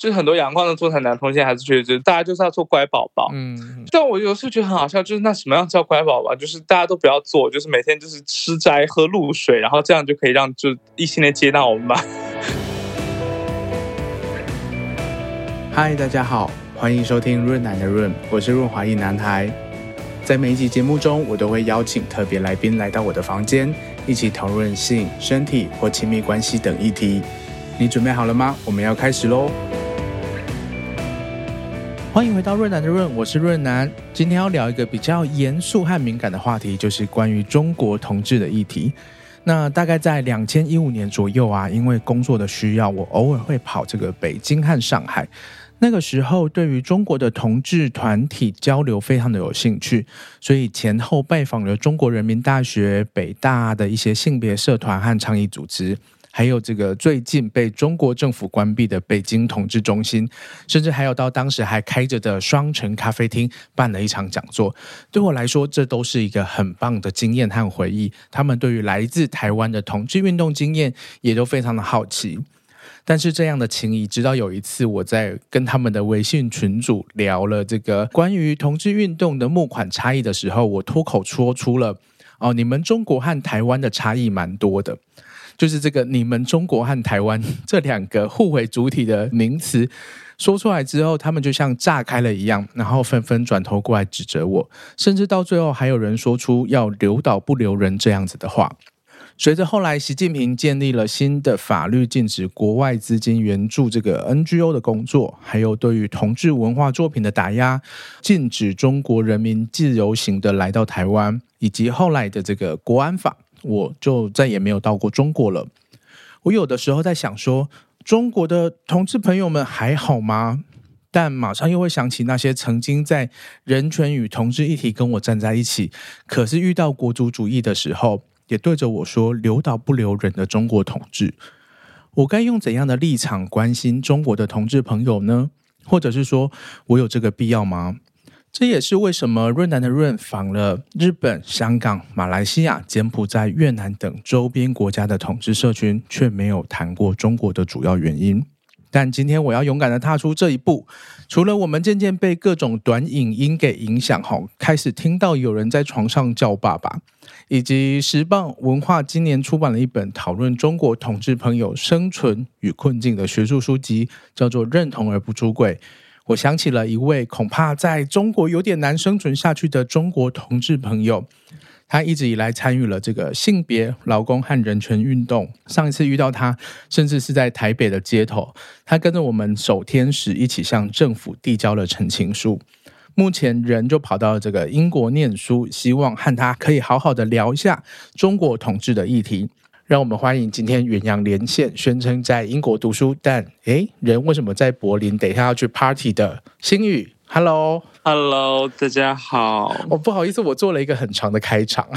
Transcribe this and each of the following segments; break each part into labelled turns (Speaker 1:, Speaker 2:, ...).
Speaker 1: 就是很多阳光的座谈男同性还是觉得，就是大家就是要做乖宝宝。嗯，但我有时候觉得很好笑，就是那什么样叫乖宝宝？就是大家都不要做，就是每天就是吃斋喝露水，然后这样就可以让就异性恋接纳我们吧。
Speaker 2: 嗨，大家好，欢迎收听润男的润，我是润滑一男孩。在每一集节目中，我都会邀请特别来宾来到我的房间，一起讨论性、身体或亲密关系等议题。你准备好了吗？我们要开始喽！欢迎回到润南的润，我是润南。今天要聊一个比较严肃和敏感的话题，就是关于中国同志的议题。那大概在两千一五年左右啊，因为工作的需要，我偶尔会跑这个北京和上海。那个时候，对于中国的同志团体交流非常的有兴趣，所以前后拜访了中国人民大学、北大的一些性别社团和倡议组织。还有这个最近被中国政府关闭的北京同志中心，甚至还有到当时还开着的双城咖啡厅办了一场讲座。对我来说，这都是一个很棒的经验和回忆。他们对于来自台湾的同志运动经验也都非常的好奇。但是这样的情谊，直到有一次我在跟他们的微信群组聊了这个关于同志运动的募款差异的时候，我脱口说出了：“哦，你们中国和台湾的差异蛮多的。”就是这个，你们中国和台湾 这两个互为主体的名词说出来之后，他们就像炸开了一样，然后纷纷转头过来指责我，甚至到最后还有人说出要留岛不留人这样子的话。随着后来习近平建立了新的法律，禁止国外资金援助这个 NGO 的工作，还有对于同志文化作品的打压，禁止中国人民自由行的来到台湾，以及后来的这个国安法。我就再也没有到过中国了。我有的时候在想说，中国的同志朋友们还好吗？但马上又会想起那些曾经在人权与同志议题跟我站在一起，可是遇到国族主义的时候，也对着我说“留岛不留人”的中国同志。我该用怎样的立场关心中国的同志朋友呢？或者是说我有这个必要吗？这也是为什么润南的润访了日本、香港、马来西亚、柬埔寨、越南等周边国家的统治社群，却没有谈过中国的主要原因。但今天我要勇敢地踏出这一步。除了我们渐渐被各种短影音给影响，后开始听到有人在床上叫爸爸，以及时报文化今年出版了一本讨论中国统治朋友生存与困境的学术书籍，叫做《认同而不出柜》。我想起了一位恐怕在中国有点难生存下去的中国同志朋友，他一直以来参与了这个性别、劳工和人权运动。上一次遇到他，甚至是在台北的街头，他跟着我们守天使一起向政府递交了陈情书。目前人就跑到这个英国念书，希望和他可以好好的聊一下中国同志的议题。让我们欢迎今天远洋连线，宣称在英国读书，但诶，人为什么在柏林？等一下要去 party 的星宇，Hello，Hello，
Speaker 1: 大家好。
Speaker 2: 哦，不好意思，我做了一个很长的开场，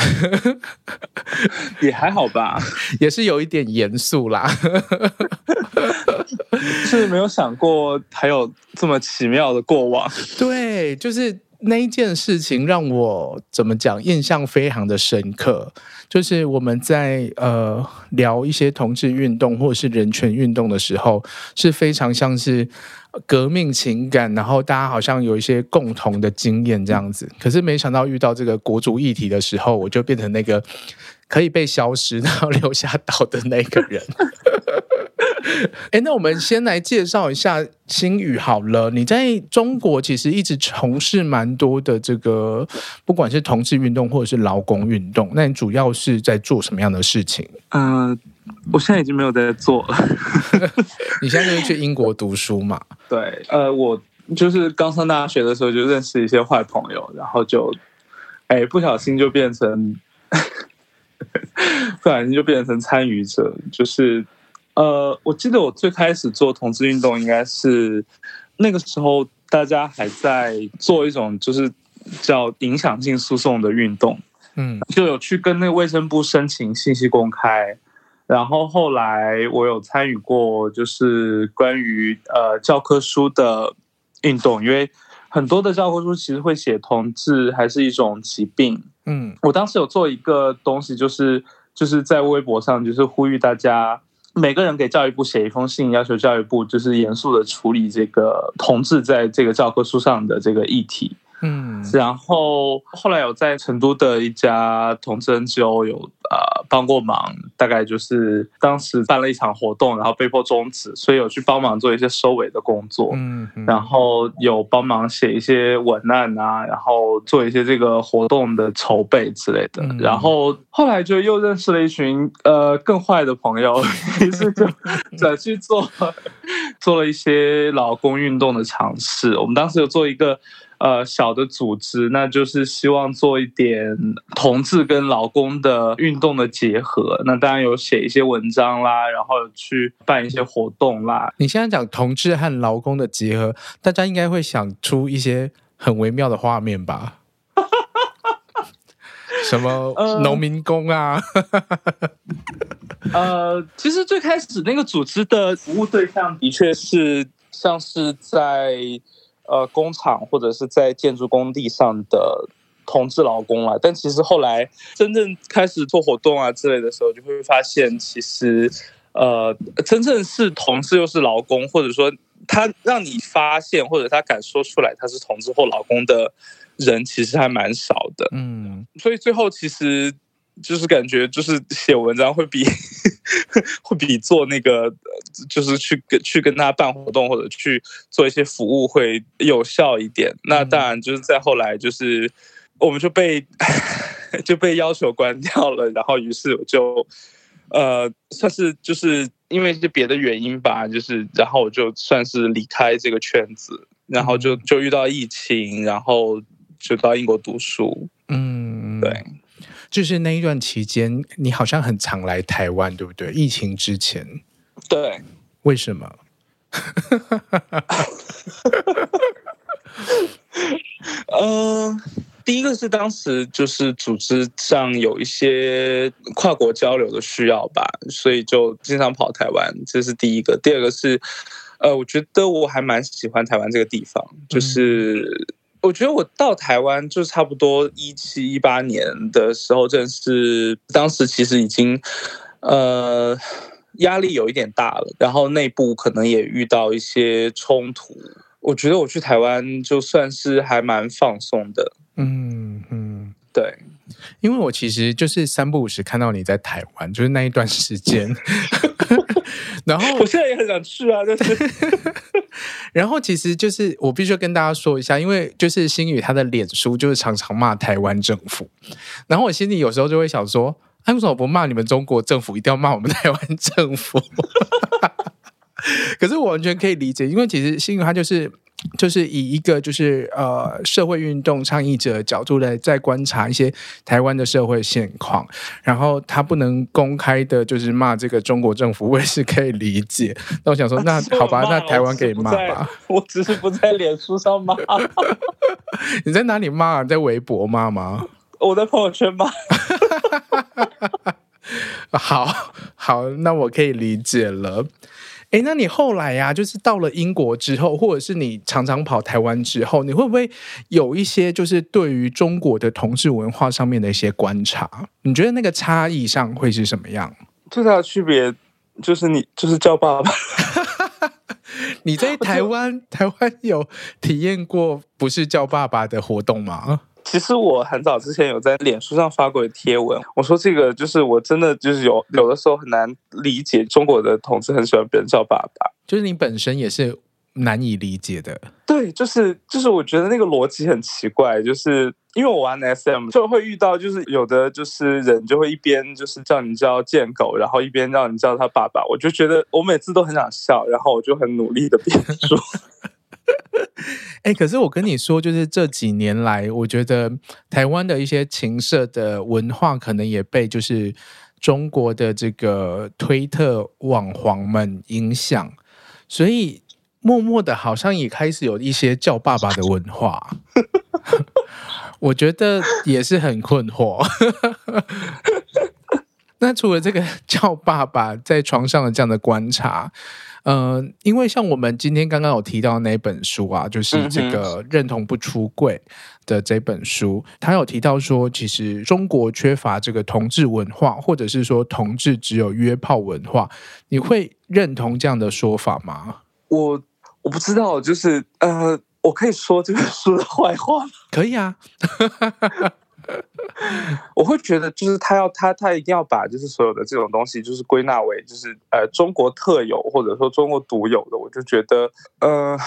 Speaker 1: 也还好吧，
Speaker 2: 也是有一点严肃啦。
Speaker 1: 是没有想过还有这么奇妙的过往。
Speaker 2: 对，就是。那一件事情让我怎么讲，印象非常的深刻，就是我们在呃聊一些同志运动或者是人权运动的时候，是非常像是革命情感，然后大家好像有一些共同的经验这样子。可是没想到遇到这个国足议题的时候，我就变成那个可以被消失然后留下岛的那个人。哎，那我们先来介绍一下星宇好了。你在中国其实一直从事蛮多的这个，不管是同志运动或者是劳工运动。那你主要是在做什么样的事情？
Speaker 1: 嗯、呃，我现在已经没有在做了。
Speaker 2: 你现在就是去英国读书嘛？
Speaker 1: 对，呃，我就是刚上大学的时候就认识一些坏朋友，然后就哎不小心就变成，不小心就变成参与者，就是。呃，我记得我最开始做同志运动，应该是那个时候大家还在做一种就是叫影响性诉讼的运动，嗯，就有去跟那个卫生部申请信息公开，然后后来我有参与过，就是关于呃教科书的运动，因为很多的教科书其实会写同志还是一种疾病，嗯，我当时有做一个东西，就是就是在微博上就是呼吁大家。每个人给教育部写一封信，要求教育部就是严肃的处理这个同志在这个教科书上的这个议题。嗯，然后后来有在成都的一家同志 NGO 有呃帮过忙，大概就是当时办了一场活动，然后被迫终止，所以有去帮忙做一些收尾的工作，嗯，嗯然后有帮忙写一些文案啊，然后做一些这个活动的筹备之类的，嗯、然后后来就又认识了一群呃更坏的朋友，于是就转去做 做了一些劳工运动的尝试。我们当时有做一个。呃，小的组织，那就是希望做一点同志跟劳工的运动的结合。那当然有写一些文章啦，然后有去办一些活动啦。
Speaker 2: 你现在讲同志和劳工的结合，大家应该会想出一些很微妙的画面吧？什么农民工啊？
Speaker 1: 呃，其实最开始那个组织的服务对象的确是像是在。呃，工厂或者是在建筑工地上的同志劳工啊，但其实后来真正开始做活动啊之类的时候，就会发现，其实呃，真正是同志又是劳工，或者说他让你发现或者他敢说出来他是同志或劳工的人，其实还蛮少的。嗯，所以最后其实。就是感觉，就是写文章会比 会比做那个，就是去跟去跟他办活动或者去做一些服务会有效一点。那当然，就是再后来，就是我们就被 就被要求关掉了。然后，于是我就呃，算是就是因为一些别的原因吧，就是然后我就算是离开这个圈子，然后就就遇到疫情，然后就到英国读书。嗯，对。
Speaker 2: 就是那一段期间，你好像很常来台湾，对不对？疫情之前，
Speaker 1: 对，
Speaker 2: 为什么？
Speaker 1: 嗯，第一个是当时就是组织上有一些跨国交流的需要吧，所以就经常跑台湾，这是第一个。第二个是，呃，我觉得我还蛮喜欢台湾这个地方，就是。嗯我觉得我到台湾就差不多一七一八年的时候，正是当时其实已经，呃，压力有一点大了，然后内部可能也遇到一些冲突。我觉得我去台湾就算是还蛮放松的。嗯嗯，对，
Speaker 2: 因为我其实就是三不五时看到你在台湾，就是那一段时间。然后
Speaker 1: 我现在也很想去啊，就是，
Speaker 2: 然后其实就是我必须跟大家说一下，因为就是星宇他的脸书就是常常骂台湾政府，然后我心里有时候就会想说，哎，为什么不骂你们中国政府，一定要骂我们台湾政府？可是我完全可以理解，因为其实星宇他就是。就是以一个就是呃社会运动倡议者角度来在观察一些台湾的社会现况，然后他不能公开的就是骂这个中国政府，我也是可以理解。那我想说，那好吧，那台湾可以骂吧。
Speaker 1: 我只是不在脸书上骂。
Speaker 2: 你在哪里骂？在微博骂吗？
Speaker 1: 我在朋友圈骂。
Speaker 2: 好好，那我可以理解了。哎，那你后来呀、啊，就是到了英国之后，或者是你常常跑台湾之后，你会不会有一些就是对于中国的同志文化上面的一些观察？你觉得那个差异上会是什么样？
Speaker 1: 最大的区别就是你就是叫爸爸。
Speaker 2: 你在台湾台湾有体验过不是叫爸爸的活动吗？
Speaker 1: 其实我很早之前有在脸书上发过贴文，我说这个就是我真的就是有有的时候很难理解中国的同志很喜欢别人叫爸爸，
Speaker 2: 就是你本身也是难以理解的。
Speaker 1: 对，就是就是我觉得那个逻辑很奇怪，就是因为我玩 SM 就会遇到，就是有的就是人就会一边就是叫你叫贱狗，然后一边让你叫他爸爸，我就觉得我每次都很想笑，然后我就很努力的辩说。
Speaker 2: 哎、可是我跟你说，就是这几年来，我觉得台湾的一些情色的文化，可能也被就是中国的这个推特网黄们影响，所以默默的，好像也开始有一些叫爸爸的文化。我觉得也是很困惑。那除了这个叫爸爸在床上的这样的观察。呃，因为像我们今天刚刚有提到那本书啊，就是这个认同不出柜的这本书，他有提到说，其实中国缺乏这个同志文化，或者是说同志只有约炮文化，你会认同这样的说法吗？
Speaker 1: 我我不知道，就是呃，我可以说这个书的坏话吗？
Speaker 2: 可以啊。
Speaker 1: 我会觉得，就是他要他他一定要把就是所有的这种东西，就是归纳为就是呃中国特有或者说中国独有的。我就觉得，呃，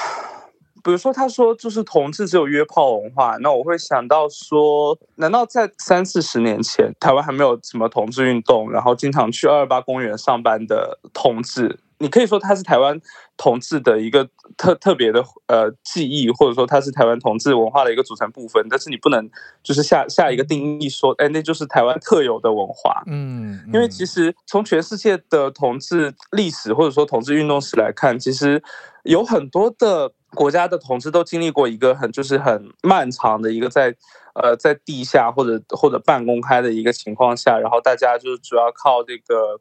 Speaker 1: 比如说他说就是同志只有约炮文化，那我会想到说，难道在三四十年前，台湾还没有什么同志运动，然后经常去二二八公园上班的同志？你可以说它是台湾同志的一个特特别的呃记忆，或者说它是台湾同志文化的一个组成部分。但是你不能就是下下一个定义说，哎，那就是台湾特有的文化。嗯，因为其实从全世界的同志历史或者说同志运动史来看，其实有很多的国家的同志都经历过一个很就是很漫长的一个在呃在地下或者或者半公开的一个情况下，然后大家就是主要靠这个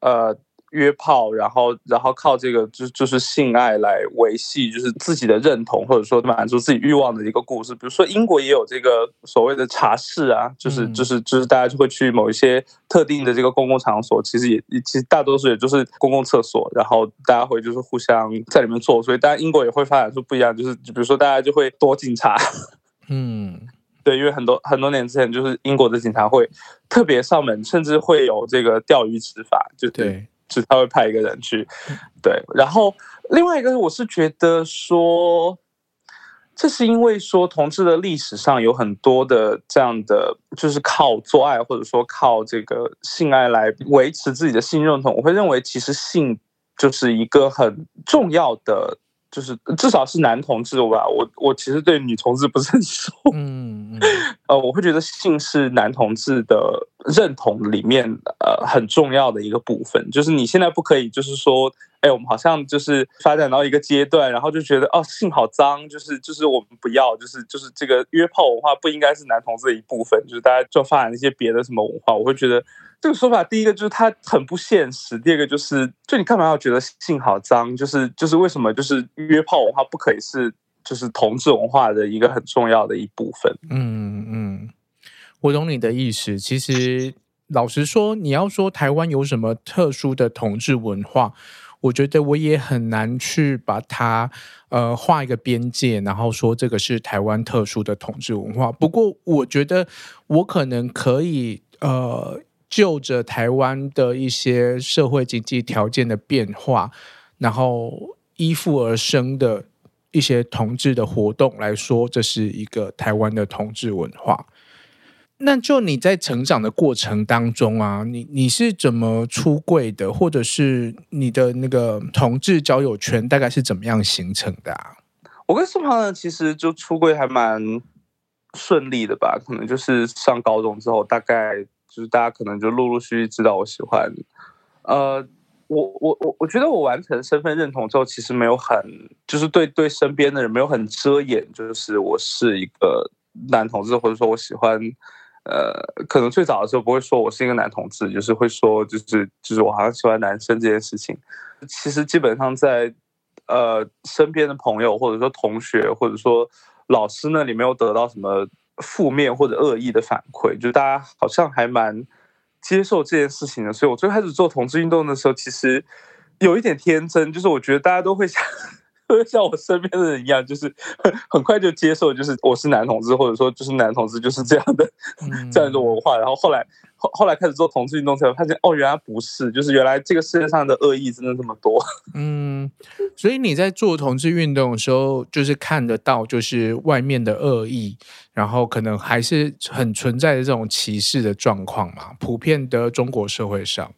Speaker 1: 呃。约炮，然后然后靠这个就就是性爱来维系，就是自己的认同，或者说满足自己欲望的一个故事。比如说英国也有这个所谓的茶室啊，就是就是就是大家就会去某一些特定的这个公共场所，其实也其实大多数也就是公共厕所，然后大家会就是互相在里面做。所以当然英国也会发展出不一样，就是比如说大家就会躲警察，嗯，对，因为很多很多年之前就是英国的警察会特别上门，甚至会有这个钓鱼执法，就对。是他会派一个人去，对。然后另外一个，我是觉得说，这是因为说同志的历史上有很多的这样的，就是靠做爱或者说靠这个性爱来维持自己的性认同。我会认为，其实性就是一个很重要的。就是至少是男同志吧，我我其实对女同志不是很熟，嗯，呃，我会觉得性是男同志的认同里面呃很重要的一个部分。就是你现在不可以，就是说，哎，我们好像就是发展到一个阶段，然后就觉得哦，性好脏，就是就是我们不要，就是就是这个约炮文化不应该是男同志的一部分，就是大家就发展一些别的什么文化，我会觉得。这个说法，第一个就是它很不现实，第二个就是，就你干嘛要觉得性好脏？就是就是为什么就是约炮文化不可以是就是同志文化的一个很重要的一部分？
Speaker 2: 嗯嗯，我懂你的意思。其实老实说，你要说台湾有什么特殊的同志文化，我觉得我也很难去把它呃画一个边界，然后说这个是台湾特殊的同志文化。不过我觉得我可能可以呃。就着台湾的一些社会经济条件的变化，然后依附而生的一些同志的活动来说，这是一个台湾的同志文化。那就你在成长的过程当中啊，你你是怎么出柜的，或者是你的那个同志交友圈大概是怎么样形成的啊？
Speaker 1: 我跟苏庞呢，其实就出柜还蛮顺利的吧，可能就是上高中之后，大概。就是大家可能就陆陆续续知道我喜欢，呃，我我我我觉得我完成身份认同之后，其实没有很，就是对对身边的人没有很遮掩，就是我是一个男同志，或者说我喜欢，呃，可能最早的时候不会说我是一个男同志，就是会说就是就是我好像喜欢男生这件事情，其实基本上在呃身边的朋友或者说同学或者说老师那里没有得到什么。负面或者恶意的反馈，就大家好像还蛮接受这件事情的。所以我最开始做同志运动的时候，其实有一点天真，就是我觉得大家都会想，像我身边的人一样，就是很快就接受，就是我是男同志，或者说就是男同志就是这样的、嗯、这样一种文化。然后后来后后来开始做同志运动，才发现哦，原来不是，就是原来这个世界上的恶意真的这么多。
Speaker 2: 嗯，所以你在做同志运动的时候，就是看得到，就是外面的恶意，然后可能还是很存在的这种歧视的状况嘛，普遍的中国社会上。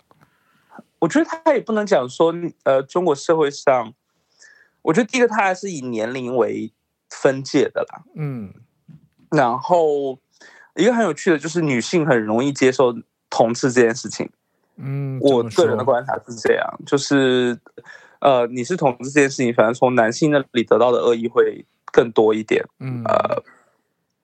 Speaker 1: 我觉得他也不能讲说，呃，中国社会上。我觉得第一个，它还是以年龄为分界的啦。嗯，然后一个很有趣的就是女性很容易接受同志这件事情。嗯，我个人的观察是这样，就是呃，你是同志这件事情，反正从男性那里得到的恶意会更多一点。嗯，呃，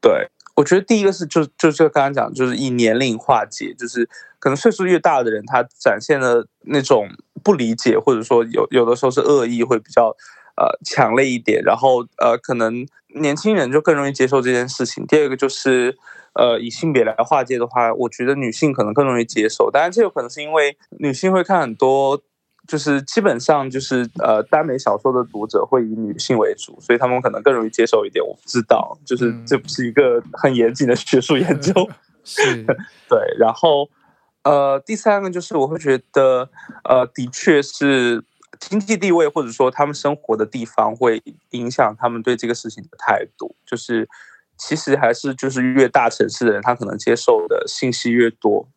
Speaker 1: 对，我觉得第一个是就就就刚刚讲，就是以年龄化解，就是可能岁数越大的人，他展现的那种不理解，或者说有有的时候是恶意，会比较呃强烈一点。然后呃，可能年轻人就更容易接受这件事情。第二个就是呃，以性别来划界的话，我觉得女性可能更容易接受。当然，这有可能是因为女性会看很多。就是基本上就是呃，耽美小说的读者会以女性为主，所以他们可能更容易接受一点。我不知道，就是这不是一个很严谨的学术研究。
Speaker 2: 嗯、是，
Speaker 1: 对。然后呃，第三个就是我会觉得呃，的确是经济地位或者说他们生活的地方会影响他们对这个事情的态度。就是其实还是就是越大城市的人，他可能接受的信息越多。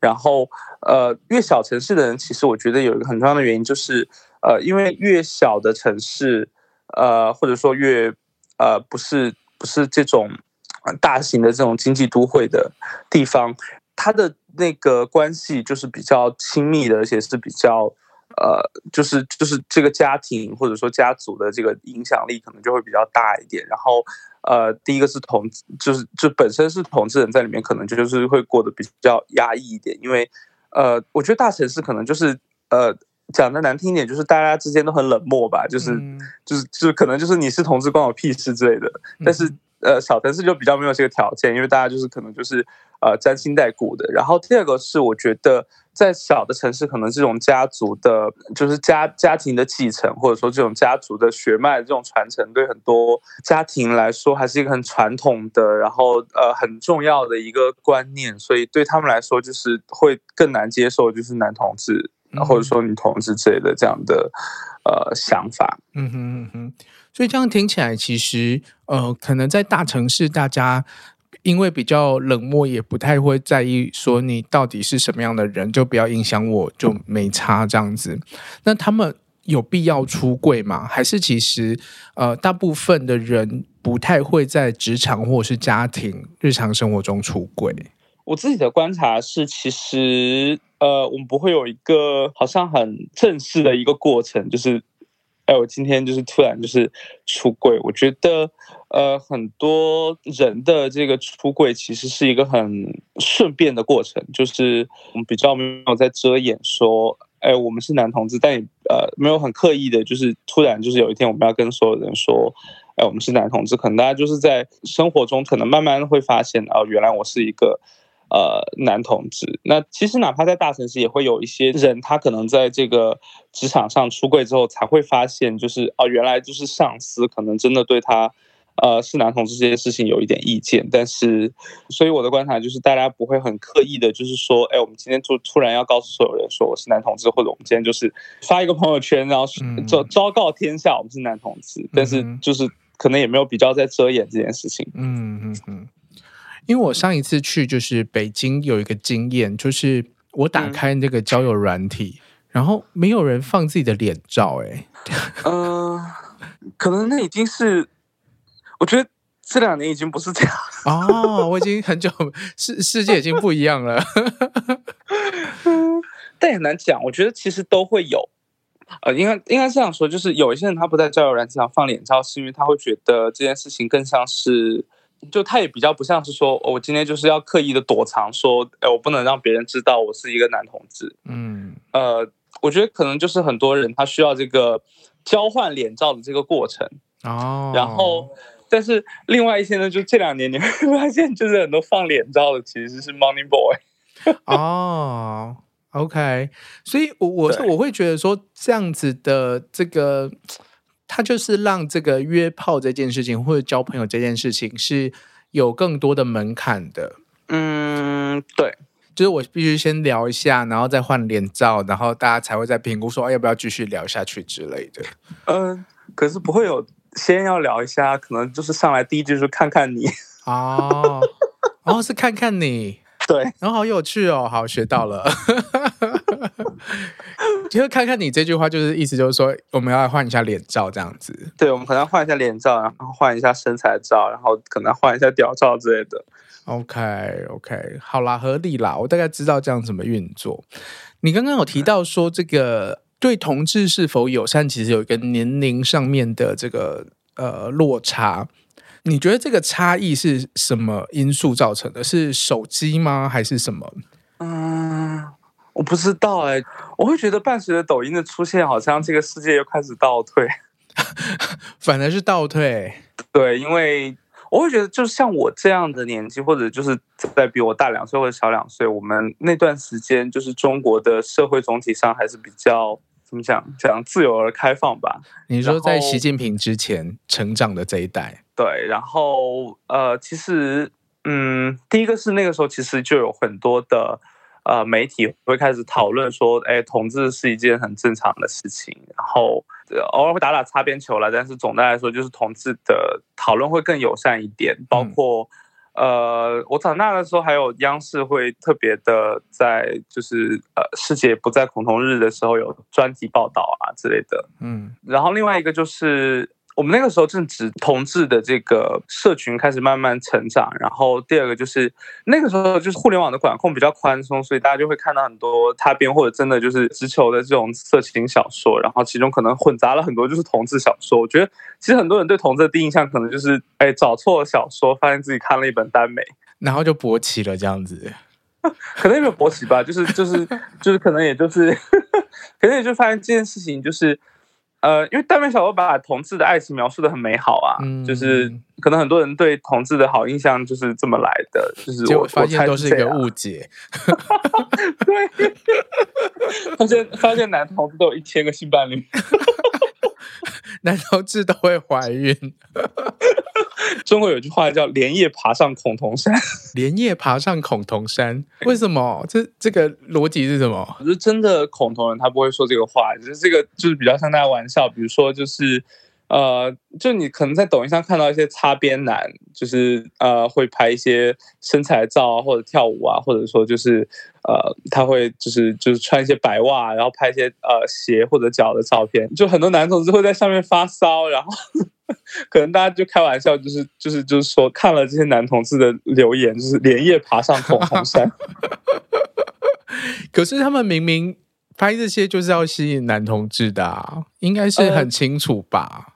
Speaker 1: 然后，呃，越小城市的人，其实我觉得有一个很重要的原因，就是，呃，因为越小的城市，呃，或者说越，呃，不是不是这种大型的这种经济都会的地方，它的那个关系就是比较亲密的，而且是比较，呃，就是就是这个家庭或者说家族的这个影响力可能就会比较大一点，然后。呃，第一个是同，就是就本身是同志人在里面，可能就就是会过得比较压抑一点，因为，呃，我觉得大城市可能就是，呃，讲的难听一点，就是大家之间都很冷漠吧，就是、嗯、就是就是可能就是你是同志关我屁事之类的，但是。呃，小城市就比较没有这个条件，因为大家就是可能就是呃沾亲带故的。然后第二个是，我觉得在小的城市，可能这种家族的，就是家家庭的继承，或者说这种家族的血脉这种传承，对很多家庭来说还是一个很传统的，然后呃很重要的一个观念。所以对他们来说，就是会更难接受，就是男同志，或者说女同志之类的这样的呃想法。
Speaker 2: 嗯哼嗯哼。所以这样听起来，其实呃，可能在大城市，大家因为比较冷漠，也不太会在意说你到底是什么样的人，就不要影响我，就没差这样子。那他们有必要出柜吗？还是其实呃，大部分的人不太会在职场或者是家庭日常生活中出柜？
Speaker 1: 我自己的观察是，其实呃，我们不会有一个好像很正式的一个过程，就是。哎，我今天就是突然就是出柜，我觉得呃很多人的这个出柜其实是一个很顺便的过程，就是我们比较没有在遮掩说，哎，我们是男同志，但也呃没有很刻意的，就是突然就是有一天我们要跟所有人说，哎，我们是男同志，可能大家就是在生活中可能慢慢会发现，哦，原来我是一个。呃，男同志，那其实哪怕在大城市，也会有一些人，他可能在这个职场上出柜之后，才会发现，就是哦，原来就是上司可能真的对他，呃，是男同志这件事情有一点意见。但是，所以我的观察就是，大家不会很刻意的，就是说，哎，我们今天就突然要告诉所有人说我是男同志，或者我们今天就是发一个朋友圈，然后昭昭告天下我们是男同志。但是，就是可能也没有比较在遮掩这件事情。
Speaker 2: 嗯嗯嗯。因为我上一次去就是北京有一个经验，就是我打开那个交友软体，嗯、然后没有人放自己的脸照，哎，
Speaker 1: 嗯，可能那已经是，我觉得这两年已经不是这样
Speaker 2: 哦，我已经很久世世界已经不一样了，
Speaker 1: 但也很难讲，我觉得其实都会有，呃，应该应该这样说，就是有一些人他不在交友软件上放脸照，是因为他会觉得这件事情更像是。就他也比较不像是说，我今天就是要刻意的躲藏，说，哎，我不能让别人知道我是一个男同志。嗯，呃，我觉得可能就是很多人他需要这个交换脸照的这个过程。哦。然后，但是另外一些呢，就这两年你会 发现，就是很多放脸照的其实是 Money Boy。
Speaker 2: 哦，OK，所以我我是我会觉得说这样子的这个。他就是让这个约炮这件事情，或者交朋友这件事情是有更多的门槛的。
Speaker 1: 嗯，对，
Speaker 2: 就是我必须先聊一下，然后再换脸照，然后大家才会再评估说要不要继续聊下去之类的。
Speaker 1: 嗯，可是不会有先要聊一下，可能就是上来第一句是看看你
Speaker 2: 哦，然后是看看你，
Speaker 1: 对，
Speaker 2: 然后好有趣哦，好学到了。其 实看看你这句话，就是意思就是说，我们要换一下脸照这样子。
Speaker 1: 对，我们可能要换一下脸照，然后换一下身材照，然后可能换一下屌照之类的。
Speaker 2: OK OK，好啦，合理啦，我大概知道这样怎么运作。你刚刚有提到说，这个对同志是否友善，其实有一个年龄上面的这个呃落差。你觉得这个差异是什么因素造成的？是手机吗？还是什么？
Speaker 1: 嗯，我不知道哎、欸。我会觉得伴随着抖音的出现，好像这个世界又开始倒退，
Speaker 2: 反而是倒退。
Speaker 1: 对，因为我会觉得，就像我这样的年纪，或者就是在比我大两岁或者小两岁，我们那段时间，就是中国的社会总体上还是比较。怎么讲？讲自由而开放吧。
Speaker 2: 你说在习近平之前成长的这一代，
Speaker 1: 对。然后呃，其实嗯，第一个是那个时候其实就有很多的呃媒体会开始讨论说，哎，同志是一件很正常的事情。然后偶尔会打打擦边球了，但是总的来说，就是同志的讨论会更友善一点，包括。嗯呃，我长大的时候，还有央视会特别的在，就是呃，世界不在恐同日的时候有专题报道啊之类的。嗯，然后另外一个就是。我们那个时候正值同志的这个社群开始慢慢成长，然后第二个就是那个时候就是互联网的管控比较宽松，所以大家就会看到很多擦边或者真的就是直球的这种色情小说，然后其中可能混杂了很多就是同志小说。我觉得其实很多人对同志的第一印象可能就是哎找错了小说，发现自己看了一本耽美，
Speaker 2: 然后就勃起了这样子，
Speaker 1: 可能也没有勃起吧，就是就是就是可能也就是 可能也就发现这件事情就是。呃，因为耽美小说把同志的爱情描述的很美好啊，嗯，就是可能很多人对同志的好印象就是这么来的，就是我
Speaker 2: 发现都是一个误解。
Speaker 1: 对，发现发现男同志都有一千个性伴侣，
Speaker 2: 男同志都会怀孕。
Speaker 1: 中国有句话叫“连夜爬上孔同山”，
Speaker 2: 连夜爬上孔同山，为什么？这这个逻辑是什么？
Speaker 1: 就是真的孔同人他不会说这个话，就是这个就是比较像大家玩笑，比如说就是。呃，就你可能在抖音上看到一些擦边男，就是呃会拍一些身材照啊，或者跳舞啊，或者说就是呃他会就是就是穿一些白袜，然后拍一些呃鞋或者脚的照片，就很多男同志会在上面发骚，然后 可能大家就开玩笑，就是就是就是说看了这些男同志的留言，就是连夜爬上恐红山。
Speaker 2: 可是他们明明拍这些就是要吸引男同志的啊，应该是很清楚吧？呃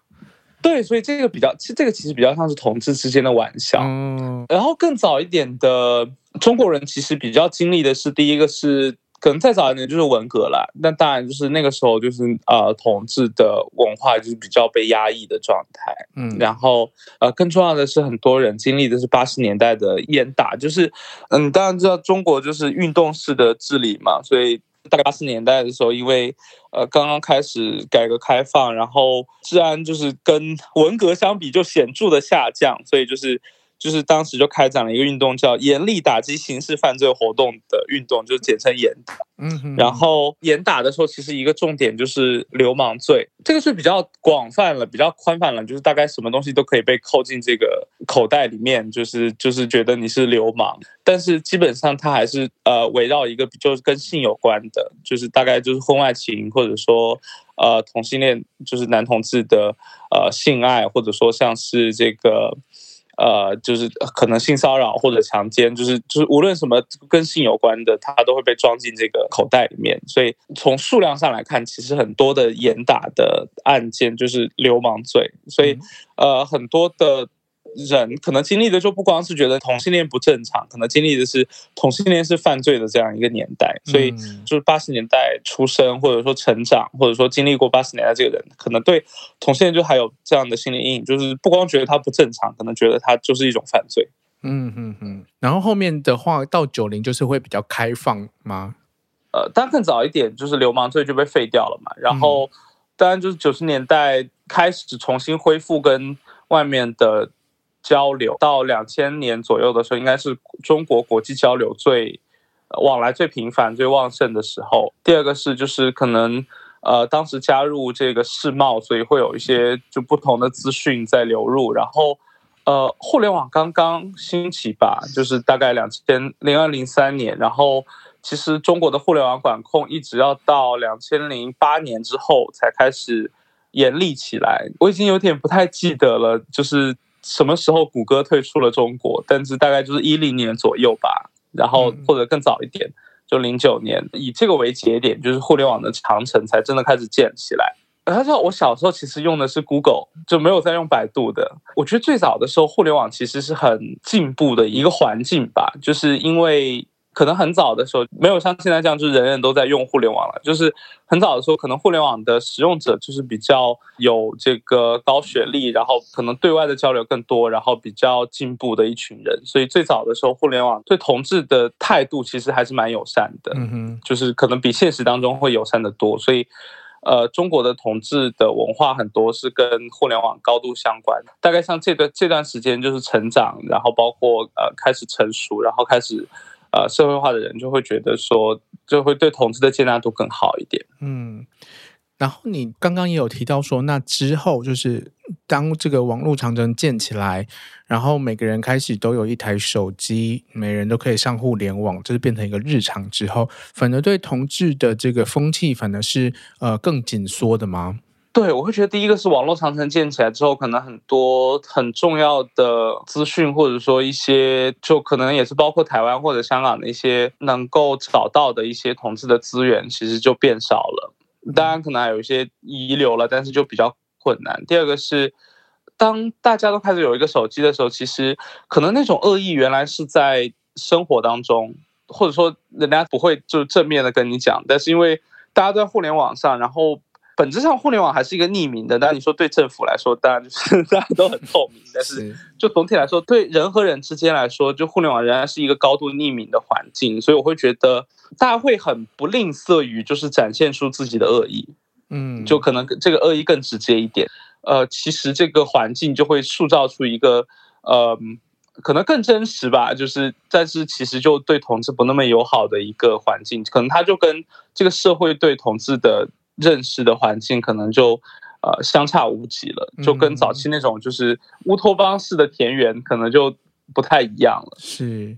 Speaker 1: 对，所以这个比较，其实这个其实比较像是同志之间的玩笑。嗯，然后更早一点的中国人其实比较经历的是，第一个是可能再早一点就是文革了，那当然就是那个时候就是呃同志的文化就是比较被压抑的状态。嗯，然后呃更重要的是，很多人经历的是八十年代的严打，就是嗯，当然知道中国就是运动式的治理嘛，所以。大概八十年代的时候，因为呃刚刚开始改革开放，然后治安就是跟文革相比就显著的下降，所以就是。就是当时就开展了一个运动，叫严厉打击刑事犯罪活动的运动，就是简称严打。嗯哼。然后严打的时候，其实一个重点就是流氓罪，这个是比较广泛了，比较宽泛了，就是大概什么东西都可以被扣进这个口袋里面，就是就是觉得你是流氓。但是基本上它还是呃围绕一个就是跟性有关的，就是大概就是婚外情，或者说呃同性恋，就是男同志的呃性爱，或者说像是这个。呃，就是可能性骚扰或者强奸，就是就是无论什么跟性有关的，它都会被装进这个口袋里面。所以从数量上来看，其实很多的严打的案件就是流氓罪。所以呃，很多的。人可能经历的就不光是觉得同性恋不正常，可能经历的是同性恋是犯罪的这样一个年代。所以，就是八十年代出生或者说成长，或者说经历过八十年代这个人，可能对同性恋就还有这样的心理阴影，就是不光觉得他不正常，可能觉得他就是一种犯罪。
Speaker 2: 嗯嗯嗯。然后后面的话到九零就是会比较开放吗？
Speaker 1: 呃，当然更早一点就是流氓罪就被废掉了嘛。然后当然就是九十年代开始重新恢复跟外面的。交流到两千年左右的时候，应该是中国国际交流最往来最频繁、最旺盛的时候。第二个是，就是可能呃，当时加入这个世贸，所以会有一些就不同的资讯在流入。然后呃，互联网刚刚兴起吧，就是大概两千零二零三年。然后其实中国的互联网管控一直要到两千零八年之后才开始严厉起来。我已经有点不太记得了，就是。什么时候谷歌退出了中国？但是大概就是一零年左右吧，然后或者更早一点，就零九年，以这个为节点，就是互联网的长城才真的开始建起来。他说我小时候其实用的是 Google，就没有在用百度的。我觉得最早的时候，互联网其实是很进步的一个环境吧，就是因为。可能很早的时候没有像现在这样，就是人人都在用互联网了。就是很早的时候，可能互联网的使用者就是比较有这个高学历，然后可能对外的交流更多，然后比较进步的一群人。所以最早的时候，互联网对同志的态度其实还是蛮友善的。嗯哼，就是可能比现实当中会友善的多。所以，呃，中国的同志的文化很多是跟互联网高度相关的。大概像这段这段时间就是成长，然后包括呃开始成熟，然后开始。呃，社会化的人就会觉得说，就会对同志的接纳度更好一点。
Speaker 2: 嗯，然后你刚刚也有提到说，那之后就是当这个网络长城建起来，然后每个人开始都有一台手机，每人都可以上互联网，这是变成一个日常之后，反而对同志的这个风气，反而是呃更紧缩的吗？
Speaker 1: 对，我会觉得第一个是网络长城建起来之后，可能很多很重要的资讯，或者说一些，就可能也是包括台湾或者香港的一些能够找到的一些同志的资源，其实就变少了。当然，可能还有一些遗留了，但是就比较困难。第二个是，当大家都开始有一个手机的时候，其实可能那种恶意原来是在生活当中，或者说人家不会就正面的跟你讲，但是因为大家都在互联网上，然后。本质上，互联网还是一个匿名的。但你说对政府来说，当然就是 大家都很透明。但是，就总体来说，对人和人之间来说，就互联网仍然是一个高度匿名的环境。所以，我会觉得大家会很不吝啬于就是展现出自己的恶意。嗯，就可能这个恶意更直接一点。呃，其实这个环境就会塑造出一个呃，可能更真实吧。就是，但是其实就对同志不那么友好的一个环境。可能它就跟这个社会对同志的。认识的环境可能就呃相差无几了，就跟早期那种就是乌托邦式的田园可能就不太一样了。
Speaker 2: 是，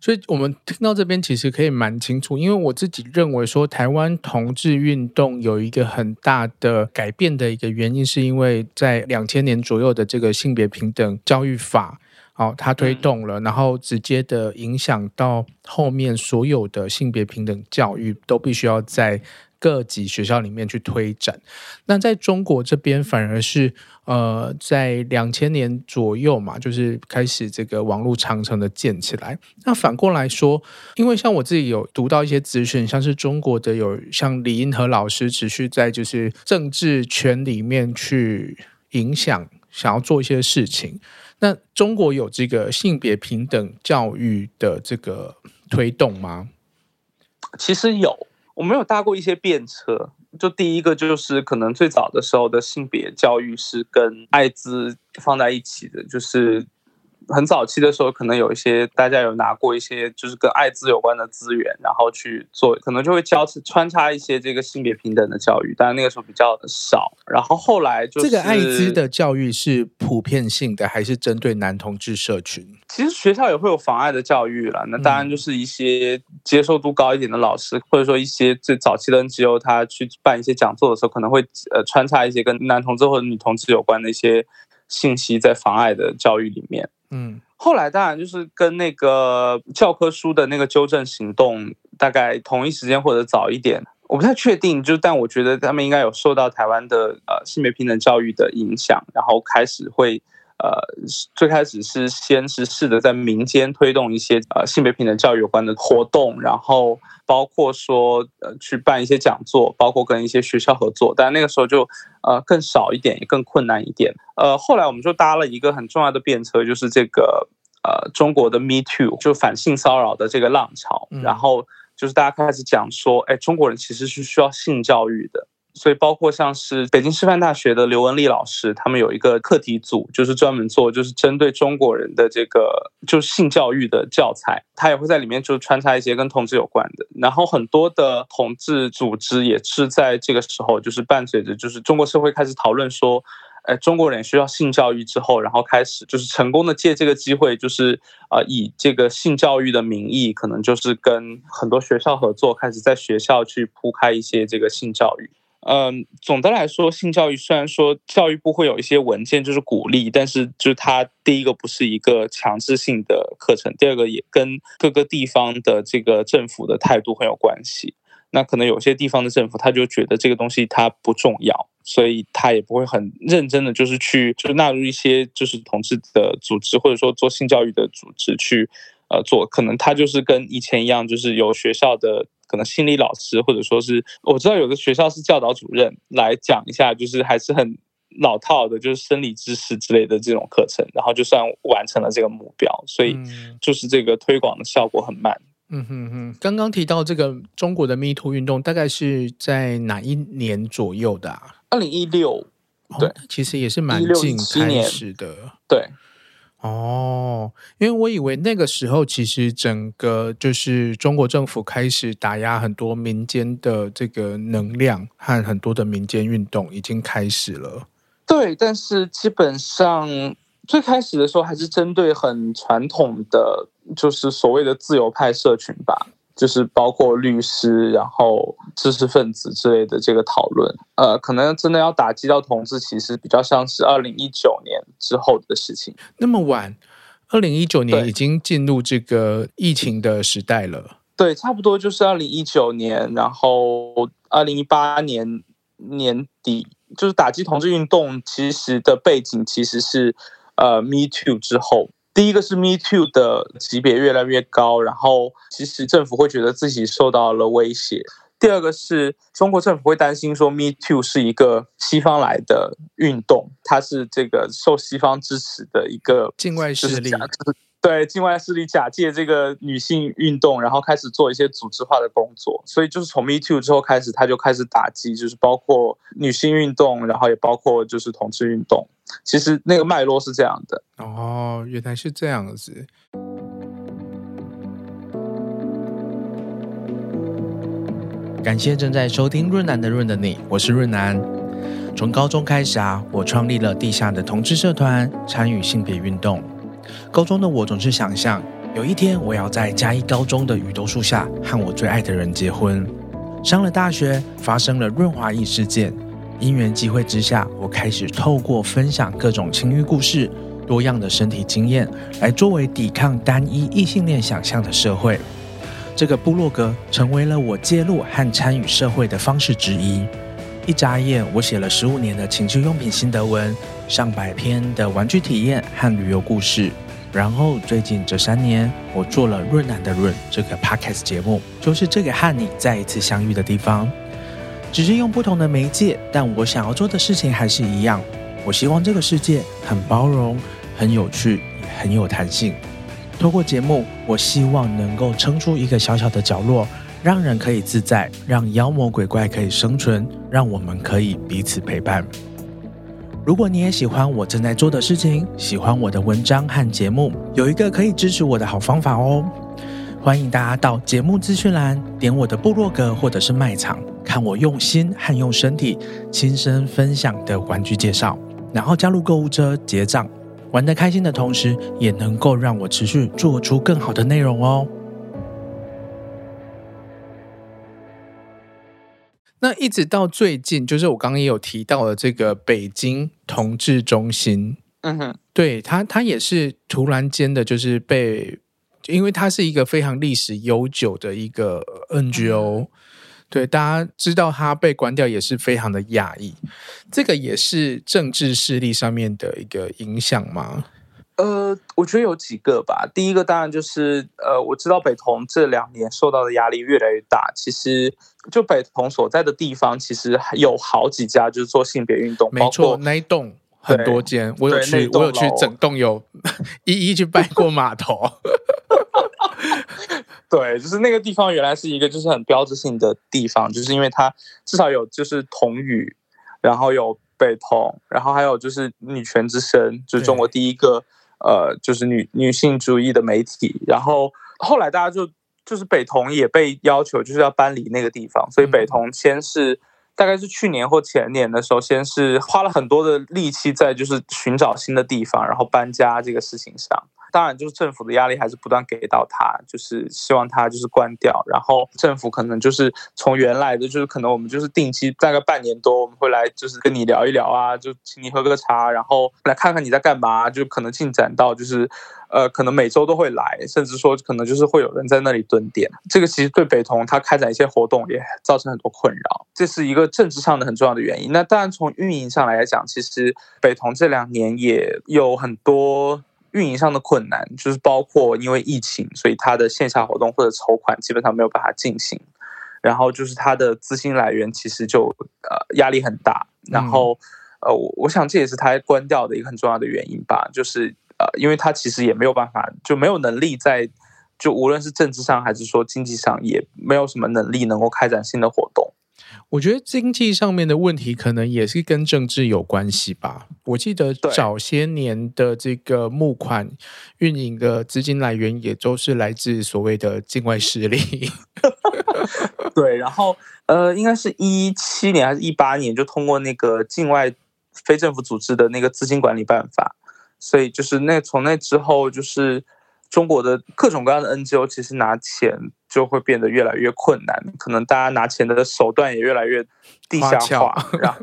Speaker 2: 所以我们听到这边其实可以蛮清楚，因为我自己认为说台湾同志运动有一个很大的改变的一个原因，是因为在两千年左右的这个性别平等教育法，好，它推动了，然后直接的影响到后面所有的性别平等教育都必须要在。各级学校里面去推展，那在中国这边反而是呃，在两千年左右嘛，就是开始这个网络长城的建起来。那反过来说，因为像我自己有读到一些资讯，像是中国的有像李银河老师持续在就是政治圈里面去影响，想要做一些事情。那中国有这个性别平等教育的这个推动吗？
Speaker 1: 其实有。我没有搭过一些便车，就第一个就是可能最早的时候的性别教育是跟艾滋放在一起的，就是。很早期的时候，可能有一些大家有拿过一些就是跟艾滋有关的资源，然后去做，可能就会交穿插一些这个性别平等的教育，但那个时候比较少。然后后来就是
Speaker 2: 这个艾滋的教育是普遍性的，还是针对男同志社群？
Speaker 1: 其实学校也会有妨碍的教育了，那当然就是一些接受度高一点的老师，或者说一些最早期的 NGO，他去办一些讲座的时候，可能会呃穿插一些跟男同志或者女同志有关的一些信息在妨碍的教育里面。嗯，后来当然就是跟那个教科书的那个纠正行动大概同一时间或者早一点，我不太确定，就但我觉得他们应该有受到台湾的呃性别平等教育的影响，然后开始会。呃，最开始是先是试着在民间推动一些呃性别平等教育有关的活动，然后包括说呃去办一些讲座，包括跟一些学校合作，但那个时候就呃更少一点，也更困难一点。呃，后来我们就搭了一个很重要的便车，就是这个呃中国的 Me Too，就反性骚扰的这个浪潮，然后就是大家开始讲说，哎，中国人其实是需要性教育的。所以，包括像是北京师范大学的刘文丽老师，他们有一个课题组，就是专门做就是针对中国人的这个就是性教育的教材，他也会在里面就穿插一些跟同志有关的。然后很多的同志组织也是在这个时候，就是伴随着就是中国社会开始讨论说，哎，中国人需要性教育之后，然后开始就是成功的借这个机会，就是啊，以这个性教育的名义，可能就是跟很多学校合作，开始在学校去铺开一些这个性教育。嗯，总的来说，性教育虽然说教育部会有一些文件就是鼓励，但是就是它第一个不是一个强制性的课程，第二个也跟各个地方的这个政府的态度很有关系。那可能有些地方的政府他就觉得这个东西它不重要，所以他也不会很认真的就是去就纳入一些就是同志的组织或者说做性教育的组织去呃做，可能他就是跟以前一样，就是有学校的可能心理老师或者说是我知道有的学校是教导主任来讲一下，就是还是很老套的，就是生理知识之类的这种课程，然后就算完成了这个目标，所以就是这个推广的效果很慢。
Speaker 2: 嗯哼哼，刚刚提到这个中国的 Me Too 运动，大概是在哪一年左右的啊？
Speaker 1: 二零一六，对，
Speaker 2: 其实也是蛮近开始的。
Speaker 1: 对，
Speaker 2: 哦，因为我以为那个时候其实整个就是中国政府开始打压很多民间的这个能量和很多的民间运动已经开始了。
Speaker 1: 对，但是基本上。最开始的时候还是针对很传统的，就是所谓的自由派社群吧，就是包括律师、然后知识分子之类的这个讨论。呃，可能真的要打击到同志，其实比较像是二零一九年之后的事情。
Speaker 2: 那么晚，二零一九年已经进入这个疫情的时代了。
Speaker 1: 对，差不多就是二零一九年，然后二零一八年年底，就是打击同志运动，其实的背景其实是。呃，Me Too 之后，第一个是 Me Too 的级别越来越高，然后其实政府会觉得自己受到了威胁。第二个是中国政府会担心说 Me Too 是一个西方来的运动，它是这个受西方支持的一个
Speaker 2: 境外势力。
Speaker 1: 对，境外势力假借这个女性运动，然后开始做一些组织化的工作，所以就是从 Me Too 之后开始，他就开始打击，就是包括女性运动，然后也包括就是同志运动。其实那个脉络是这样的。
Speaker 2: 哦，原来是这样子。感谢正在收听润南的润的你，我是润南。从高中开始啊，我创立了地下的同志社团，参与性别运动。高中的我总是想象，有一天我要在嘉义高中的雨桐树下和我最爱的人结婚。上了大学，发生了润滑液事件，因缘际会之下，我开始透过分享各种情欲故事、多样的身体经验，来作为抵抗单一异性恋想象的社会。这个部落格成为了我介入和参与社会的方式之一。一眨眼，我写了十五年的情趣用品心得文，上百篇的玩具体验和旅游故事。然后最近这三年，我做了润南的润这个 podcast 节目，就是这个和你再一次相遇的地方。只是用不同的媒介，但我想要做的事情还是一样。我希望这个世界很包容、很有趣、很有弹性。透过节目，我希望能够撑出一个小小的角落。让人可以自在，让妖魔鬼怪可以生存，让我们可以彼此陪伴。如果你也喜欢我正在做的事情，喜欢我的文章和节目，有一个可以支持我的好方法哦。欢迎大家到节目资讯栏点我的部落格或者是卖场，看我用心和用身体亲身分享的玩具介绍，然后加入购物车结账，玩得开心的同时，也能够让我持续做出更好的内容哦。那一直到最近，就是我刚刚也有提到的这个北京同志中心，嗯哼，对，它它也是突然间的，就是被，因为它是一个非常历史悠久的一个 NGO，嗯，对，大家知道他被关掉也是非常的讶异，这个也是政治势力上面的一个影响吗？
Speaker 1: 呃，我觉得有几个吧。第一个当然就是，呃，我知道北同这两年受到的压力越来越大。其实，就北同所在的地方，其实有好几家就是做性别运动，
Speaker 2: 没错，那一栋很多间，我有去，我有去整栋有 一一去拜过码头。
Speaker 1: 对，就是那个地方原来是一个就是很标志性的地方，就是因为它至少有就是同语，然后有北同，然后还有就是女权之声，就是中国第一个。呃，就是女女性主义的媒体，然后后来大家就就是北同也被要求就是要搬离那个地方，所以北同先是大概是去年或前年的时候，先是花了很多的力气在就是寻找新的地方，然后搬家这个事情上，当然就是政府的压力还是不断给到他，就是希望他就是关掉。然后政府可能就是从原来的就是可能我们就是定期大概半年多我们会来就是跟你聊一聊啊，就请你喝个茶，然后来看看你在干嘛，就可能进展到就是。呃，可能每周都会来，甚至说可能就是会有人在那里蹲点。这个其实对北投它开展一些活动也造成很多困扰，这是一个政治上的很重要的原因。那当然从运营上来讲，其实北投这两年也有很多运营上的困难，就是包括因为疫情，所以它的线下活动或者筹款基本上没有办法进行。然后就是它的资金来源其实就呃压力很大。然后呃，我我想这也是它关掉的一个很重要的原因吧，就是。呃，因为他其实也没有办法，就没有能力在，就无论是政治上还是说经济上，也没有什么能力能够开展新的活动。
Speaker 2: 我觉得经济上面的问题可能也是跟政治有关系吧。我记得早些年的这个募款运营的资金来源，也都是来自所谓的境外势力。
Speaker 1: 对，然后呃，应该是一七年还是一八年，就通过那个境外非政府组织的那个资金管理办法。所以就是那从那之后，就是中国的各种各样的 NGO，其实拿钱就会变得越来越困难，可能大家拿钱的手段也越来越地下化，然后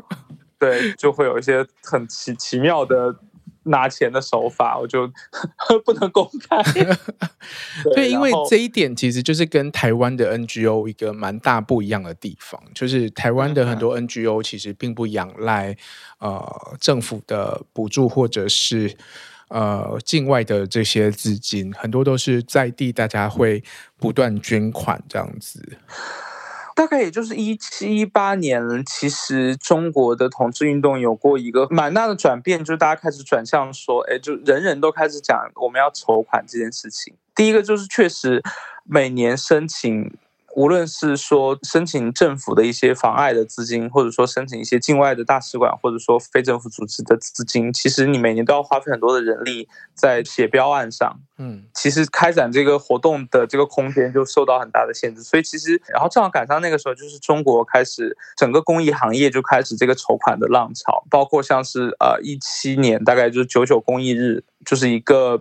Speaker 1: 对，就会有一些很奇奇妙的。拿钱的手法，我就 不能公开。
Speaker 2: 对，对，因为这一点其实就是跟台湾的 NGO 一个蛮大不一样的地方，就是台湾的很多 NGO 其实并不仰赖呃政府的补助或者是呃境外的这些资金，很多都是在地大家会不断捐款这样子。
Speaker 1: 大概也就是一七一八年，其实中国的同志运动有过一个蛮大的转变，就是大家开始转向说，哎，就人人都开始讲我们要筹款这件事情。第一个就是确实每年申请。无论是说申请政府的一些妨碍的资金，或者说申请一些境外的大使馆，或者说非政府组织的资金，其实你每年都要花费很多的人力在写标案上。嗯，其实开展这个活动的这个空间就受到很大的限制。所以其实，然后正好赶上那个时候，就是中国开始整个公益行业就开始这个筹款的浪潮，包括像是呃一七年大概就是九九公益日，就是一个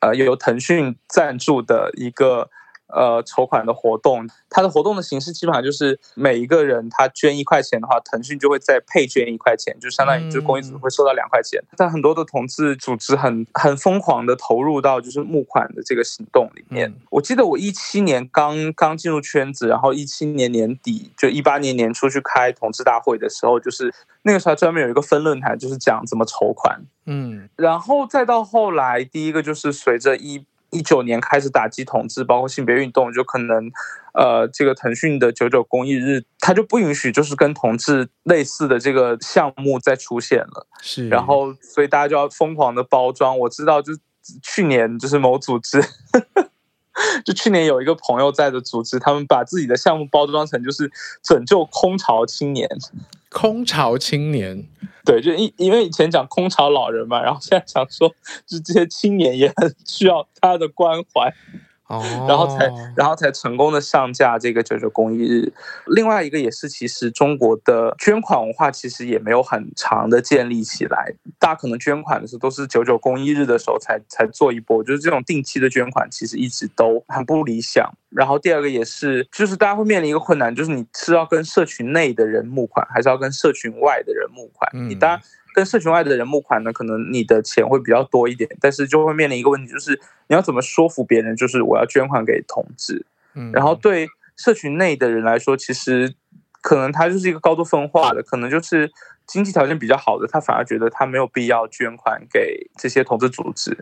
Speaker 1: 呃由腾讯赞助的一个。呃，筹款的活动，它的活动的形式基本上就是每一个人他捐一块钱的话，腾讯就会再配捐一块钱，就相当于就公益组织会收到两块钱。嗯、但很多的同志组织很很疯狂的投入到就是募款的这个行动里面。嗯、我记得我一七年刚刚进入圈子，然后一七年年底就一八年年初去开同志大会的时候，就是那个时候专门有一个分论坛，就是讲怎么筹款。嗯，然后再到后来，第一个就是随着一。一九年开始打击同志，包括性别运动，就可能，呃，这个腾讯的九九公益日，它就不允许就是跟同志类似的这个项目再出现了。是，然后所以大家就要疯狂的包装。我知道，就去年就是某组织，就去年有一个朋友在的组织，他们把自己的项目包装成就是拯救空巢青年。
Speaker 2: 空巢青年，
Speaker 1: 对，就因因为以前讲空巢老人嘛，然后现在想说，就这些青年也很需要他的关怀。然后才然后才成功的上架这个九九公益日。另外一个也是，其实中国的捐款文化其实也没有很长的建立起来。大家可能捐款的时候都是九九公益日的时候才才做一波，就是这种定期的捐款其实一直都很不理想。然后第二个也是，就是大家会面临一个困难，就是你是要跟社群内的人募款，还是要跟社群外的人募款？你当然。跟社群外的人募款呢，可能你的钱会比较多一点，但是就会面临一个问题，就是你要怎么说服别人，就是我要捐款给同志。嗯，然后对社群内的人来说，其实可能他就是一个高度分化的，可能就是经济条件比较好的，他反而觉得他没有必要捐款给这些同志组织，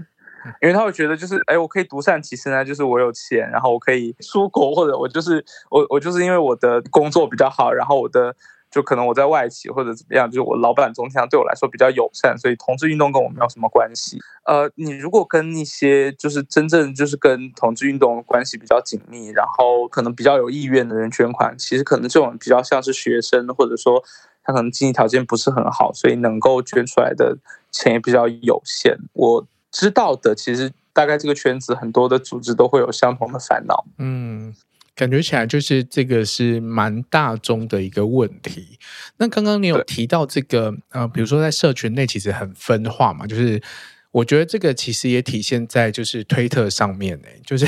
Speaker 1: 因为他会觉得就是，哎，我可以独善其身啊，就是我有钱，然后我可以出国，或者我就是我我就是因为我的工作比较好，然后我的。就可能我在外企或者怎么样，就是我老板总体上对我来说比较友善，所以同志运动跟我没有什么关系。呃，你如果跟一些就是真正就是跟同志运动关系比较紧密，然后可能比较有意愿的人捐款，其实可能这种比较像是学生，或者说他可能经济条件不是很好，所以能够捐出来的钱也比较有限。我知道的，其实大概这个圈子很多的组织都会有相同的烦恼。嗯。
Speaker 2: 感觉起来就是这个是蛮大众的一个问题。那刚刚你有提到这个，呃，比如说在社群内其实很分化嘛，就是我觉得这个其实也体现在就是推特上面呢，就是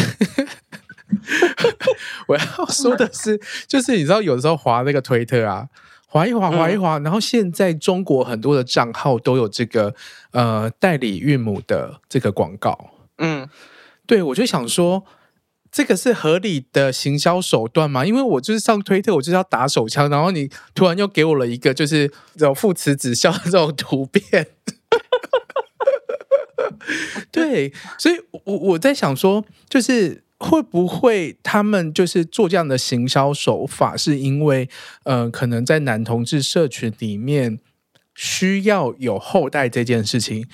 Speaker 2: 我要说的是，就是你知道有的时候滑那个推特啊，划一划，划一划，然后现在中国很多的账号都有这个呃代理孕母的这个广告，嗯，对，我就想说。这个是合理的行销手段吗？因为我就是上推特，我就是要打手枪，然后你突然又给我了一个就是这种父慈子孝的这种图片，对，所以我我在想说，就是会不会他们就是做这样的行销手法，是因为呃，可能在男同志社群里面需要有后代这件事情，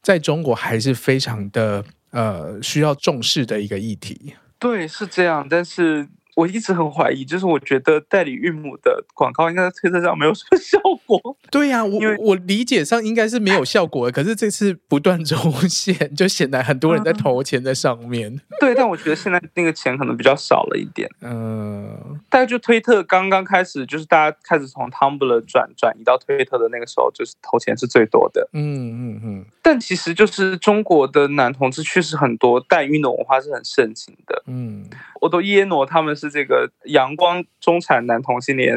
Speaker 2: 在中国还是非常的呃需要重视的一个议题。
Speaker 1: 对，是这样，但是。我一直很怀疑，就是我觉得代理孕母的广告应该在推特上没有什么效果。
Speaker 2: 对呀、啊，我我理解上应该是没有效果的，可是这次不断出现，就显得很多人在投钱在上面。嗯、
Speaker 1: 对，但我觉得现在那个钱可能比较少了一点。嗯，大概就推特刚刚开始，就是大家开始从 Tumblr 转转移到推特的那个时候，就是投钱是最多的。嗯嗯嗯。但其实就是中国的男同志确实很多代孕的文化是很盛行的。嗯，我都耶诺他们是。这个阳光中产男同性恋，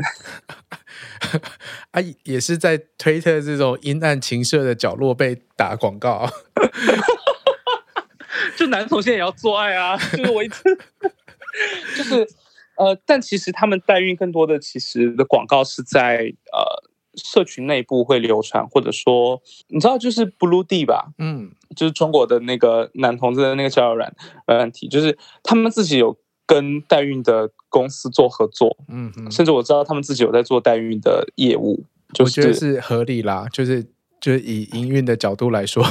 Speaker 2: 啊，也是在推特这种阴暗情色的角落被打广告，
Speaker 1: 就男同性也要做爱啊，就是我一直，就是呃，但其实他们代孕更多的其实的广告是在呃社群内部会流传，或者说你知道就是 Blue D 吧，嗯，就是中国的那个男同志的那个交友软软体，就是他们自己有。跟代孕的公司做合作，嗯嗯，甚至我知道他们自己有在做代孕的业务，
Speaker 2: 就是、我觉得是合理啦，就是就是以营运的角度来说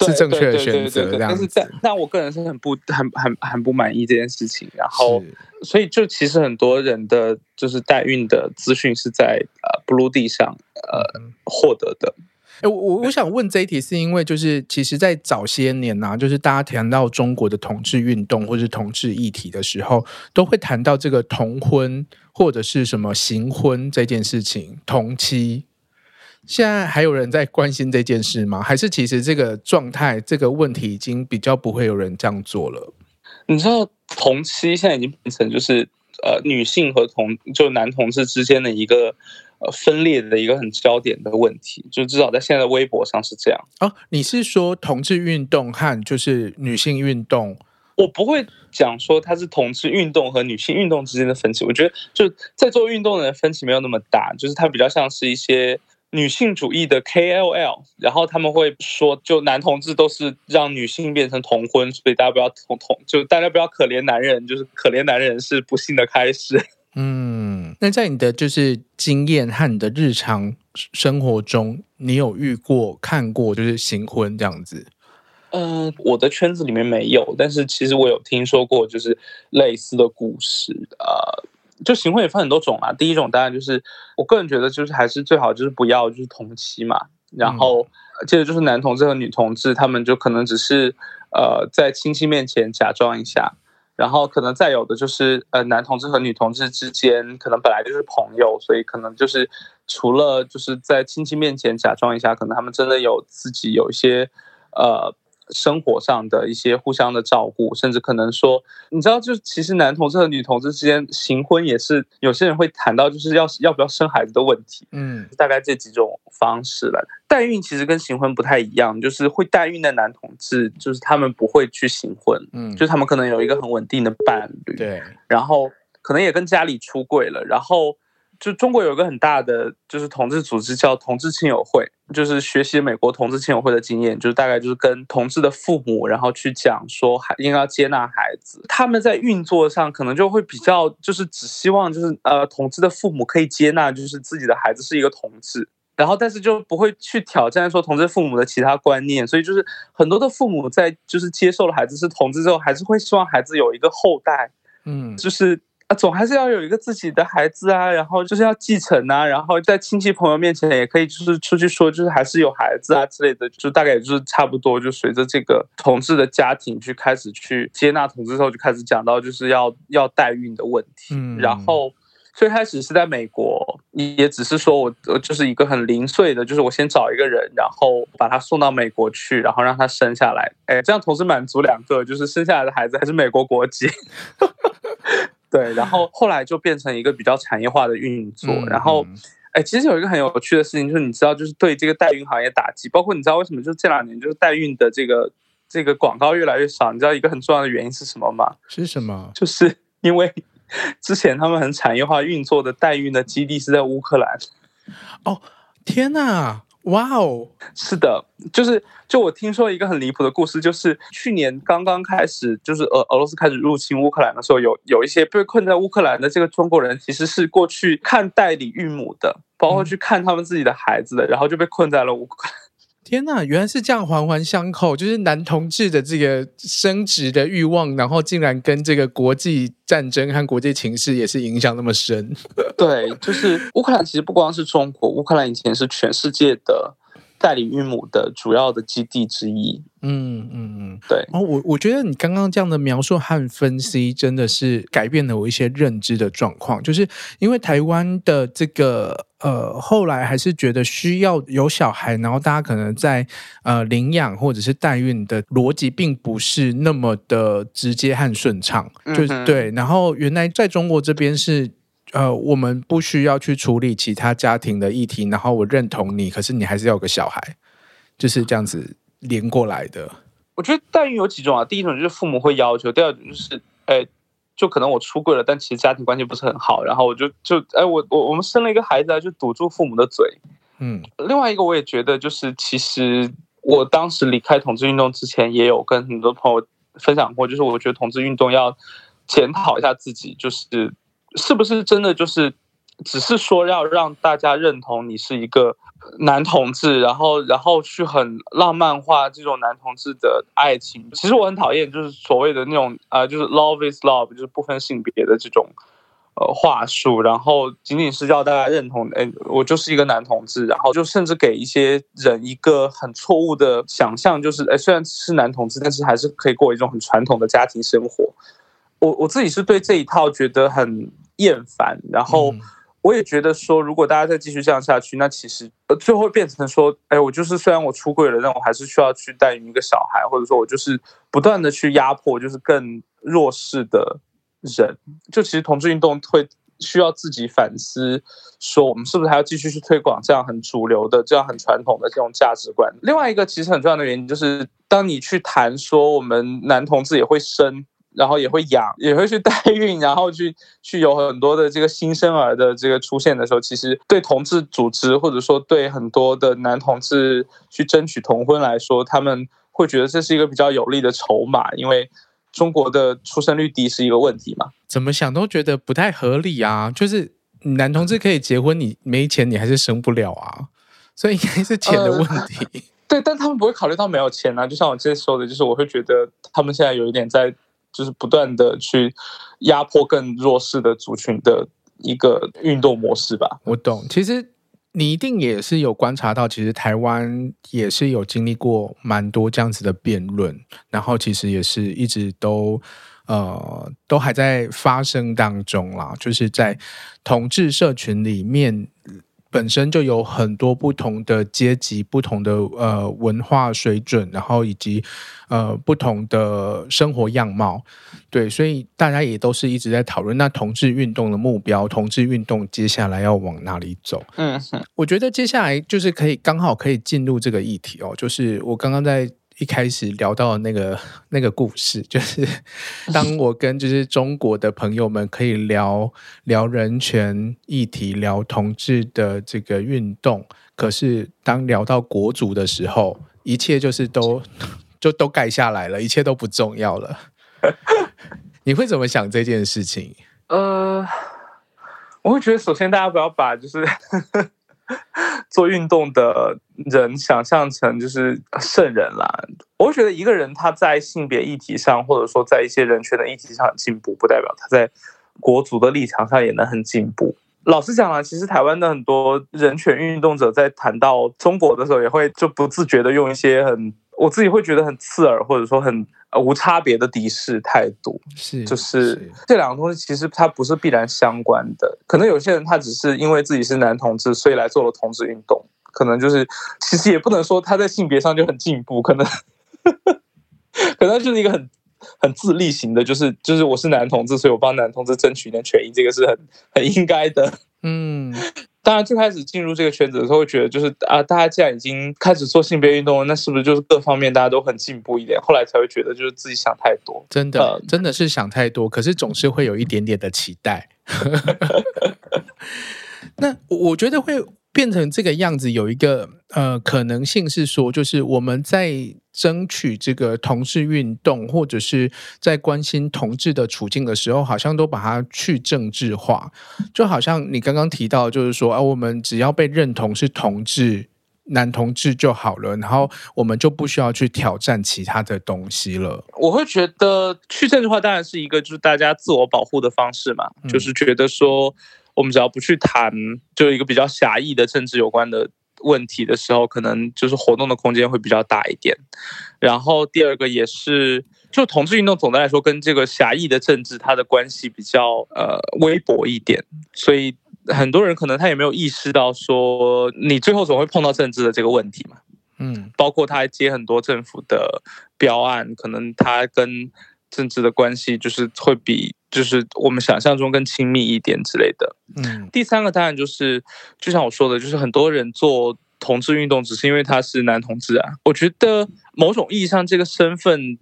Speaker 2: 是正确的选择，这样。但是
Speaker 1: 在但我个人是很不很很很不满意这件事情，然后所以就其实很多人的就是代孕的资讯是在呃 Blue D 上呃获得的。
Speaker 2: 哎，我我想问这一题，是因为就是其实，在早些年呐、啊，就是大家谈到中国的同志运动或是同志议题的时候，都会谈到这个同婚或者是什么行婚这件事情，同妻。现在还有人在关心这件事吗？还是其实这个状态、这个问题已经比较不会有人这样做了？
Speaker 1: 你知道，同妻现在已经变成就是呃，女性和同就男同志之间的一个。分裂的一个很焦点的问题，就至少在现在的微博上是这样。
Speaker 2: 哦，你是说同志运动和就是女性运动？
Speaker 1: 我不会讲说它是同志运动和女性运动之间的分歧。我觉得就在做运动的人分歧没有那么大，就是它比较像是一些女性主义的 KOL，然后他们会说，就男同志都是让女性变成同婚，所以大家不要同同，就大家不要可怜男人，就是可怜男人是不幸的开始。
Speaker 2: 嗯，那在你的就是经验和你的日常生活中，你有遇过看过就是行婚这样子？
Speaker 1: 嗯、呃，我的圈子里面没有，但是其实我有听说过就是类似的故事。呃，就行婚也分很多种啊。第一种当然就是我个人觉得就是还是最好就是不要就是同妻嘛。然后接着就是男同志和女同志，他们就可能只是呃在亲戚面前假装一下。然后可能再有的就是，呃，男同志和女同志之间可能本来就是朋友，所以可能就是除了就是在亲戚面前假装一下，可能他们真的有自己有一些，呃。生活上的一些互相的照顾，甚至可能说，你知道，就其实男同志和女同志之间行婚也是有些人会谈到，就是要要不要生孩子的问题。嗯，大概这几种方式了代孕，其实跟行婚不太一样，就是会代孕的男同志，就是他们不会去行婚，嗯，就是他们可能有一个很稳定的伴侣，对，然后可能也跟家里出柜了，然后。就中国有一个很大的就是同志组织叫同志亲友会，就是学习美国同志亲友会的经验，就是大概就是跟同志的父母，然后去讲说还应该要接纳孩子。他们在运作上可能就会比较就是只希望就是呃同志的父母可以接纳就是自己的孩子是一个同志，然后但是就不会去挑战说同志父母的其他观念，所以就是很多的父母在就是接受了孩子是同志之后，还是会希望孩子有一个后代，嗯，就是。总还是要有一个自己的孩子啊，然后就是要继承啊，然后在亲戚朋友面前也可以就是出去说，就是还是有孩子啊之类的，就大概也就是差不多，就随着这个同志的家庭去开始去接纳同志之后，就开始讲到就是要要代孕的问题。嗯，然后最开始是在美国，也只是说我我就是一个很零碎的，就是我先找一个人，然后把他送到美国去，然后让他生下来，哎，这样同时满足两个，就是生下来的孩子还是美国国籍。对，然后后来就变成一个比较产业化的运作，然后。哎，其实有一个很有趣的事情，就是你知道，就是对这个代孕行业打击，包括你知道为什么？就是这两年，就是代孕的这个这个广告越来越少。你知道一个很重要的原因是什么吗？
Speaker 2: 是什么？
Speaker 1: 就是因为之前他们很产业化运作的代孕的基地是在乌克兰。
Speaker 2: 哦，天哪！哇哦，
Speaker 1: 是的，就是就我听说一个很离谱的故事，就是去年刚刚开始，就是俄俄罗斯开始入侵乌克兰的时候，有有一些被困在乌克兰的这个中国人，其实是过去看代理孕母的，包括去看他们自己的孩子的，然后就被困在了乌克兰。
Speaker 2: 天呐，原来是这样环环相扣，就是男同志的这个生殖的欲望，然后竟然跟这个国际战争和国际情势也是影响那么深。
Speaker 1: 对，就是乌克兰其实不光是中国，乌克兰以前是全世界的代理孕母的主要的基地之一。
Speaker 2: 嗯嗯嗯，
Speaker 1: 对。
Speaker 2: 哦，我我觉得你刚刚这样的描述和分析，真的是改变了我一些认知的状况。就是因为台湾的这个呃，后来还是觉得需要有小孩，然后大家可能在呃领养或者是代孕的逻辑，并不是那么的直接和顺畅。就是、嗯、对。然后原来在中国这边是呃，我们不需要去处理其他家庭的议题，然后我认同你，可是你还是要有个小孩，就是这样子。连过来的，
Speaker 1: 我觉得代孕有几种啊。第一种就是父母会要求，第二种就是，哎，就可能我出柜了，但其实家庭关系不是很好，然后我就就，哎，我我我们生了一个孩子啊，就堵住父母的嘴。嗯，另外一个我也觉得，就是其实我当时离开同志运动之前，也有跟很多朋友分享过，就是我觉得同志运动要检讨一下自己，就是是不是真的就是只是说要让大家认同你是一个。男同志，然后然后去很浪漫化这种男同志的爱情。其实我很讨厌，就是所谓的那种啊、就是 love is love，就是不分性别的这种呃话术。然后仅仅是要大家认同，哎，我就是一个男同志。然后就甚至给一些人一个很错误的想象，就是哎，虽然是男同志，但是还是可以过一种很传统的家庭生活。我我自己是对这一套觉得很厌烦。然后。我也觉得说，如果大家再继续这样下去，那其实呃，最后变成说，哎，我就是虽然我出柜了，但我还是需要去带一个小孩，或者说我就是不断的去压迫，就是更弱势的人。就其实同志运动会需要自己反思，说我们是不是还要继续去推广这样很主流的、这样很传统的这种价值观。另外一个其实很重要的原因就是，当你去谈说我们男同志也会生。然后也会养，也会去代孕，然后去 去有很多的这个新生儿的这个出现的时候，其实对同志组织或者说对很多的男同志去争取同婚来说，他们会觉得这是一个比较有利的筹码，因为中国的出生率低是一个问题嘛。
Speaker 2: 怎么想都觉得不太合理啊！就是男同志可以结婚，你没钱你还是生不了啊，所以应该是钱的问题。呃，
Speaker 1: 对，但他们不会考虑到没有钱啊。就像我之前说的，就是我会觉得他们现在有一点在。就是不断的去压迫更弱势的族群的一个运动模式吧。
Speaker 2: 我懂，其实你一定也是有观察到，其实台湾也是有经历过蛮多这样子的辩论，然后其实也是一直都呃都还在发生当中啦，就是在同志社群里面。本身就有很多不同的阶级、不同的呃文化水准，然后以及呃不同的生活样貌，对，所以大家也都是一直在讨论那同志运动的目标，同志运动接下来要往哪里走？嗯，我觉得接下来就是可以刚好可以进入这个议题哦，就是我刚刚在。一开始聊到那个那个故事，就是当 我跟就是中国的朋友们可以聊聊人权议题，聊同志的这个运动，可是当聊到国足的时候，一切就是都 就都盖下来了，一切都不重要了。你会怎么想这件事情？
Speaker 1: 呃，我会觉得，首先大家不要把就是。做运动的人想象成就是圣人啦。我会觉得一个人他在性别议题上，或者说在一些人权的议题上进步，不代表他在国足的立场上也能很进步。老实讲啊，其实台湾的很多人权运动者在谈到中国的时候，也会就不自觉的用一些很我自己会觉得很刺耳，或者说很呃无差别的敌视态度。
Speaker 2: 是，
Speaker 1: 就是
Speaker 2: 是
Speaker 1: 这两个东西其实它不是必然相关的。可能有些人他只是因为自己是男同志，所以来做了同志运动。可能就是其实也不能说他在性别上就很进步，可能可能就是一个很很自立型的，就是就是我是男同志，所以我帮男同志争取一点权益，这个是很很应该的。嗯。当然，最开始进入这个圈子的时候，会觉得就是啊，大家既然已经开始做性别运动了，那是不是就是各方面大家都很进步一点？后来才会觉得就是自己想太多，
Speaker 2: 真的，呃、真的是想太多。可是总是会有一点点的期待。那我觉得会。变成这个样子，有一个呃可能性是说，就是我们在争取这个同志运动，或者是在关心同志的处境的时候，好像都把它去政治化，就好像你刚刚提到，就是说啊，我们只要被认同是同志、男同志就好了，然后我们就不需要去挑战其他的东西了。
Speaker 1: 我会觉得去政治化当然是一个就是大家自我保护的方式嘛，嗯、就是觉得说。我们只要不去谈，就一个比较狭义的政治有关的问题的时候，可能就是活动的空间会比较大一点。然后第二个也是，就同志运动总的来说跟这个狭义的政治它的关系比较呃微薄一点，所以很多人可能他也没有意识到说，你最后总会碰到政治的这个问题嘛。嗯，包括他还接很多政府的标案，可能他跟政治的关系就是会比。就是我们想象中更亲密一点之类的。嗯，第三个当然就是，就像我说的，就是很多人做同志运动只是因为他是男同志啊。我觉得某种意义上，这个身份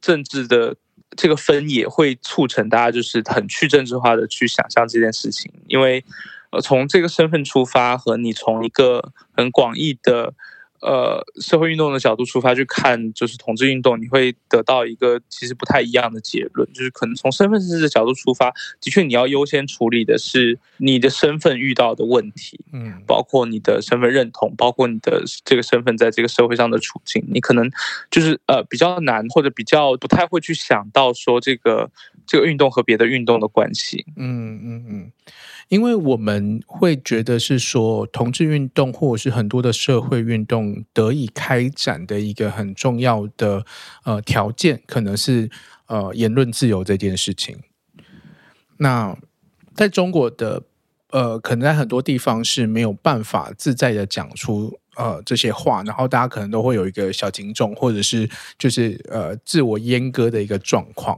Speaker 1: 政治的这个分野会促成大家就是很去政治化的去想象这件事情，因为呃，从这个身份出发和你从一个很广义的。呃，社会运动的角度出发去看，就是同志运动，你会得到一个其实不太一样的结论，就是可能从身份政治的角度出发，的确你要优先处理的是你的身份遇到的问题，嗯，包括你的身份认同，包括你的这个身份在这个社会上的处境，你可能就是呃比较难或者比较不太会去想到说这个这个运动和别的运动的关系，嗯嗯嗯。
Speaker 2: 因为我们会觉得是说，同志运动或者是很多的社会运动得以开展的一个很重要的呃条件，可能是呃言论自由这件事情。那在中国的呃，可能在很多地方是没有办法自在的讲出。呃，这些话，然后大家可能都会有一个小警钟，或者是就是呃自我阉割的一个状况。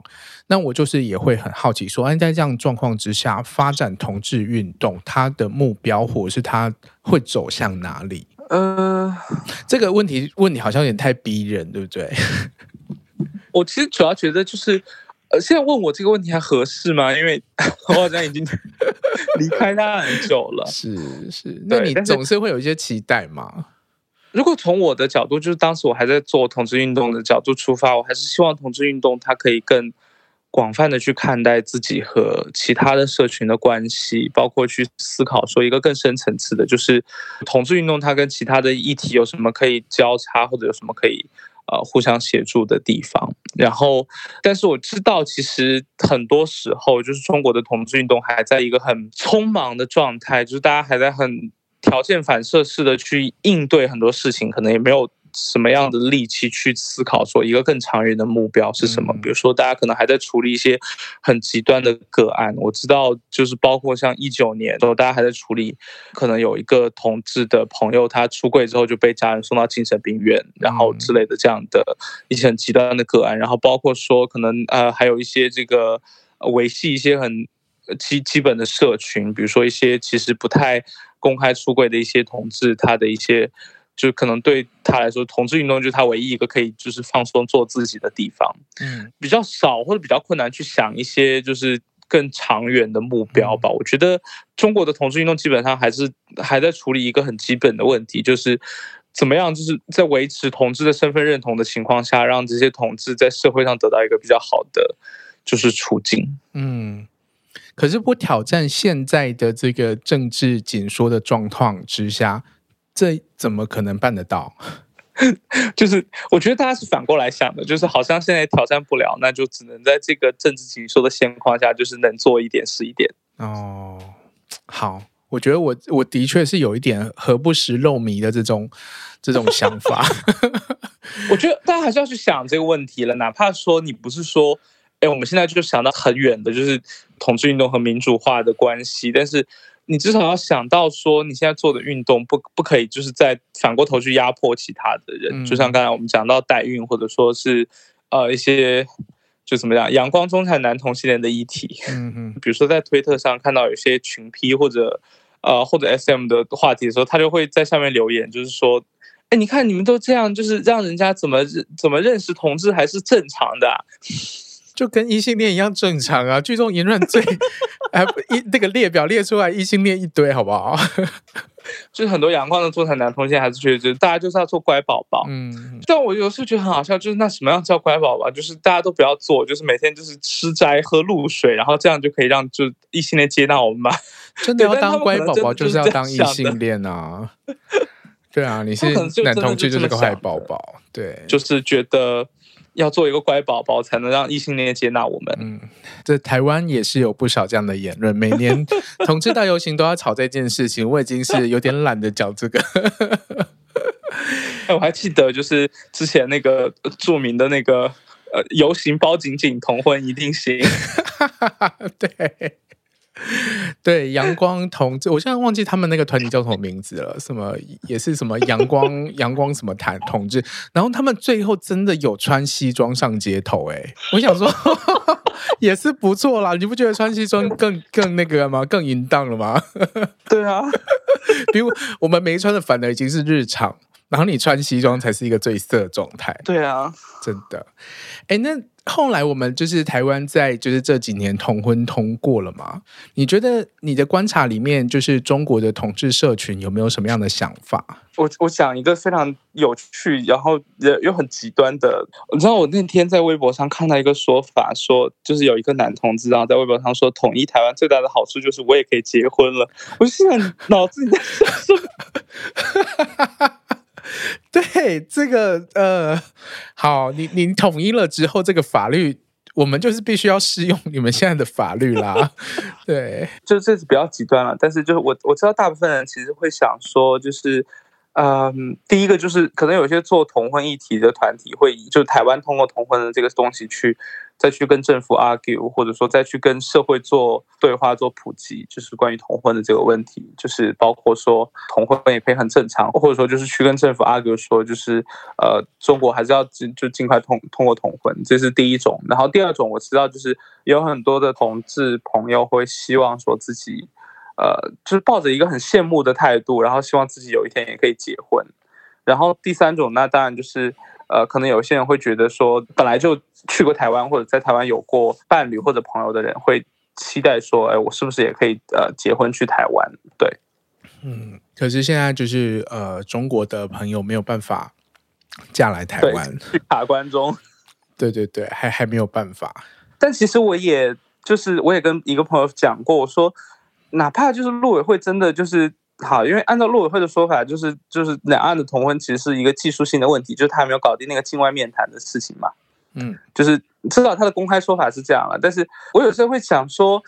Speaker 2: 那我就是也会很好奇说，哎，在这样状况之下，发展同志运动，它的目标或者是它会走向哪里？呃，这个问题问你好像有点太逼人，对不对？
Speaker 1: 我其实主要觉得就是，呃，现在问我这个问题还合适吗？因为 我好像已经 离开他很久了。
Speaker 2: 是是，那你总是会有一些期待嘛？
Speaker 1: 如果从我的角度，就是当时我还在做同志运动的角度出发，我还是希望同志运动它可以更广泛的去看待自己和其他的社群的关系，包括去思考说一个更深层次的，就是同志运动它跟其他的议题有什么可以交叉，或者有什么可以呃互相协助的地方。然后，但是我知道，其实很多时候，就是中国的同志运动还在一个很匆忙的状态，就是大家还在很。条件反射式的去应对很多事情，可能也没有什么样的力气去思考说一个更长远的目标是什么。比如说，大家可能还在处理一些很极端的个案。我知道，就是包括像一九年的时候，大家还在处理，可能有一个同志的朋友他出柜之后就被家人送到精神病院，然后之类的这样的一些很极端的个案。然后包括说，可能呃还有一些这个维系一些很基基本的社群，比如说一些其实不太。公开出柜的一些同志，他的一些，就可能对他来说，同志运动就是他唯一一个可以就是放松做自己的地方。嗯，比较少或者比较困难去想一些就是更长远的目标吧。嗯。我觉得中国的同志运动基本上还是还在处理一个很基本的问题，就是怎么样就是在维持同志的身份认同的情况下，让这些同志在社会上得到一个比较好的就是处境。嗯。
Speaker 2: 可是不挑战现在的这个政治紧缩的状况之下，这怎么可能办得到？
Speaker 1: 就是我觉得大家是反过来想的，就是好像现在挑战不了，那就只能在这个政治紧缩的现况下，就是能做一点是一点。
Speaker 2: 哦，好，我觉得我我的确是有一点何不食肉糜的这种 这种想法。
Speaker 1: 我觉得大家还是要去想这个问题了，哪怕说你不是说，哎，我们现在就想到很远的，就是统治运动和民主化的关系，但是你至少要想到说，你现在做的运动不不可以就是在反过头去压迫其他的人，嗯、就像刚才我们讲到代孕，或者说是呃一些就怎么样阳光中产男同性恋的议题，嗯嗯，比如说在推特上看到有些群批或者呃或者 SM 的话题的时候，他就会在下面留言，就是说。哎，你看你们都这样，就是让人家怎么怎么认识同志还是正常的，啊，
Speaker 2: 就跟异性恋一样正常啊。聚众言论最哎，一那个列表列出来，异性恋一堆，好不好？
Speaker 1: 就是很多阳光的中产男同性还是觉得，就大家就是要做乖宝宝。嗯，但我有时候觉得很好笑，就是那什么样叫乖宝宝？就是大家都不要做，就是每天就是吃斋喝露水，然后这样就可以让就异性恋接纳我们吧。
Speaker 2: 真的要当乖宝宝，就是要当异性 恋啊。对啊，你是男同志就是个坏宝宝，对，
Speaker 1: 就是觉得要做一个乖宝宝才能让异性恋接纳我们。
Speaker 2: 嗯，这台湾也是有不少这样的言论，每年 同志大游行都要吵这件事情，我已经是有点懒得讲这个。
Speaker 1: 哎，我还记得就是之前那个著名的那个呃游行包紧紧，同婚一定行。
Speaker 2: 对。对，阳光同志，我现在忘记他们那个团体叫什么名字了，什么也是什么阳光 阳光什么团同志，然后他们最后真的有穿西装上街头，哎，我想说 也是不错啦，你不觉得穿西装更更那个吗？更淫荡了吗？
Speaker 1: 对啊，
Speaker 2: 比如我们没穿的反而已经是日常。然后你穿西装才是一个最色的状态。
Speaker 1: 对啊，
Speaker 2: 真的。哎，那后来我们就是台湾在就是这几年同婚通过了嘛？你觉得你的观察里面，就是中国的同志社群有没有什么样的想法？
Speaker 1: 我我讲一个非常有趣，然后又很极端的。你知道我那天在微博上看到一个说法，说就是有一个男同志，然后在微博上说，统一台湾最大的好处就是我也可以结婚了。我现在脑子里在想什么？
Speaker 2: 对这个呃，好，你你统一了之后，这个法律我们就是必须要适用你们现在的法律啦。对，
Speaker 1: 就这是比较极端了，但是就是我我知道大部分人其实会想说，就是。嗯，第一个就是可能有些做同婚议题的团体会以就台湾通过同婚的这个东西去再去跟政府 argue，或者说再去跟社会做对话、做普及，就是关于同婚的这个问题，就是包括说同婚也可以很正常，或者说就是去跟政府 argue 说，就是呃中国还是要尽就尽快通通过同婚，这是第一种。然后第二种我知道就是有很多的同志朋友会希望说自己。呃，就是抱着一个很羡慕的态度，然后希望自己有一天也可以结婚。然后第三种，那当然就是呃，可能有些人会觉得说，本来就去过台湾或者在台湾有过伴侣或者朋友的人，会期待说，哎，我是不是也可以呃结婚去台湾？对，
Speaker 2: 嗯。可是现在就是呃，中国的朋友没有办法嫁来台湾，
Speaker 1: 去卡关中。
Speaker 2: 对对对，还还没有办法。
Speaker 1: 但其实我也就是我也跟一个朋友讲过，我说。哪怕就是陆委会真的就是好，因为按照陆委会的说法，就是就是两岸的同婚其实是一个技术性的问题，就是他还没有搞定那个境外面谈的事情嘛。嗯，就是知道他的公开说法是这样了，但是我有时候会想说，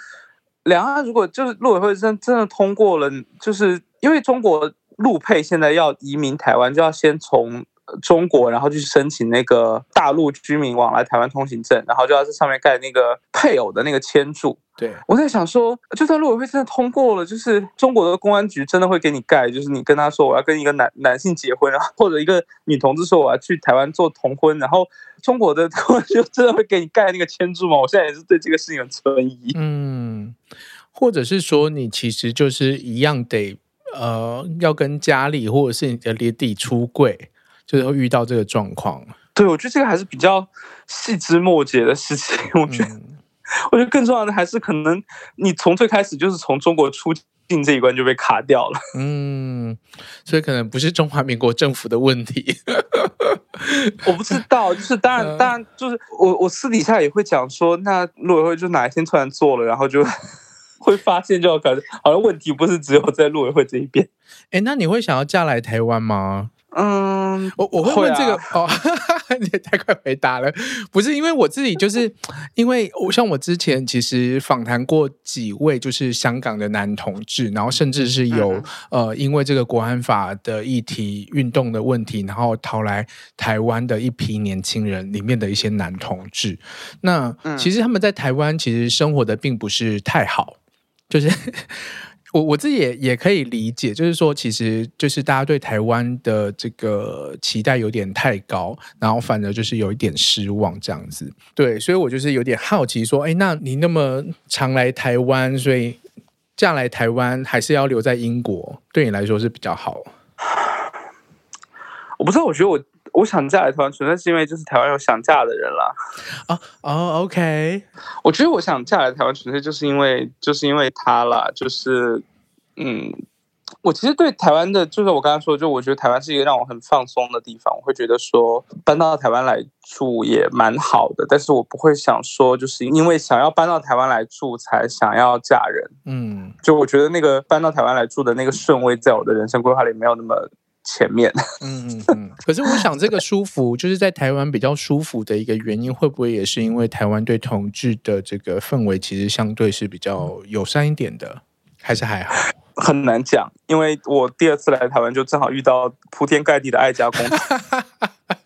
Speaker 1: 两岸如果就是陆委会真真的通过了，就是因为中国陆配现在要移民台湾，就要先从。中国，然后去申请那个大陆居民往来台湾通行证，然后就要在上面盖那个配偶的那个签注。
Speaker 2: 对，我
Speaker 1: 在想说，就算陆委会真的通过了，就是中国的公安局真的会给你盖，就是你跟他说我要跟一个男男性结婚，然后或者一个女同志说我要去台湾做同婚，然后中国的 公安局真的会给你盖那个签注吗？我现在也是对这个事情很存疑。
Speaker 2: 嗯，或者是说你其实就是一样得呃要跟家里或者是你的爹地出柜。就是会遇到这个状况，
Speaker 1: 对，我觉得这个还是比较细枝末节的事情。我觉得，嗯、我觉得更重要的还是可能你从最开始就是从中国出境这一关就被卡掉了。
Speaker 2: 嗯，所以可能不是中华民国政府的问题。
Speaker 1: 我不知道，就是当然，当然就是我我私底下也会讲说，那陆委会就哪一天突然做了，然后就会发现，就感觉好像问题不是只有在陆委会这一边。
Speaker 2: 哎，那你会想要嫁来台湾吗？
Speaker 1: 嗯。嗯，
Speaker 2: 我我会问这个、啊、哦，你也太快回答了。不是因为我自己，就是因为我像我之前其实访谈过几位就是香港的男同志，然后甚至是有、嗯、呃因为这个国安法的议题运动的问题，然后逃来台湾的一批年轻人里面的一些男同志。那其实他们在台湾其实生活的并不是太好，就是。我我自己也也可以理解，就是说，其实就是大家对台湾的这个期待有点太高，然后反而就是有一点失望这样子。对，所以我就是有点好奇，说，哎，那你那么常来台湾，所以嫁来台湾还是要留在英国，对你来说是比较好？
Speaker 1: 我不知道，我觉得我。我想嫁来台湾，纯粹是因为就是台湾有想嫁的人啦。
Speaker 2: 哦哦，OK。
Speaker 1: 我觉得我想嫁来台湾，纯粹就是因为就是因为他啦。就是嗯，我其实对台湾的，就是我刚刚说，就我觉得台湾是一个让我很放松的地方。我会觉得说搬到台湾来住也蛮好的，但是我不会想说就是因为想要搬到台湾来住才想要嫁人。嗯，就我觉得那个搬到台湾来住的那个顺位，在我的人生规划里没有那么。前面，
Speaker 2: 嗯嗯嗯，可是我想这个舒服，就是在台湾比较舒服的一个原因，会不会也是因为台湾对同志的这个氛围其实相对是比较友善一点的，还是还好？
Speaker 1: 很难讲，因为我第二次来台湾就正好遇到铺天盖地的爱家公主。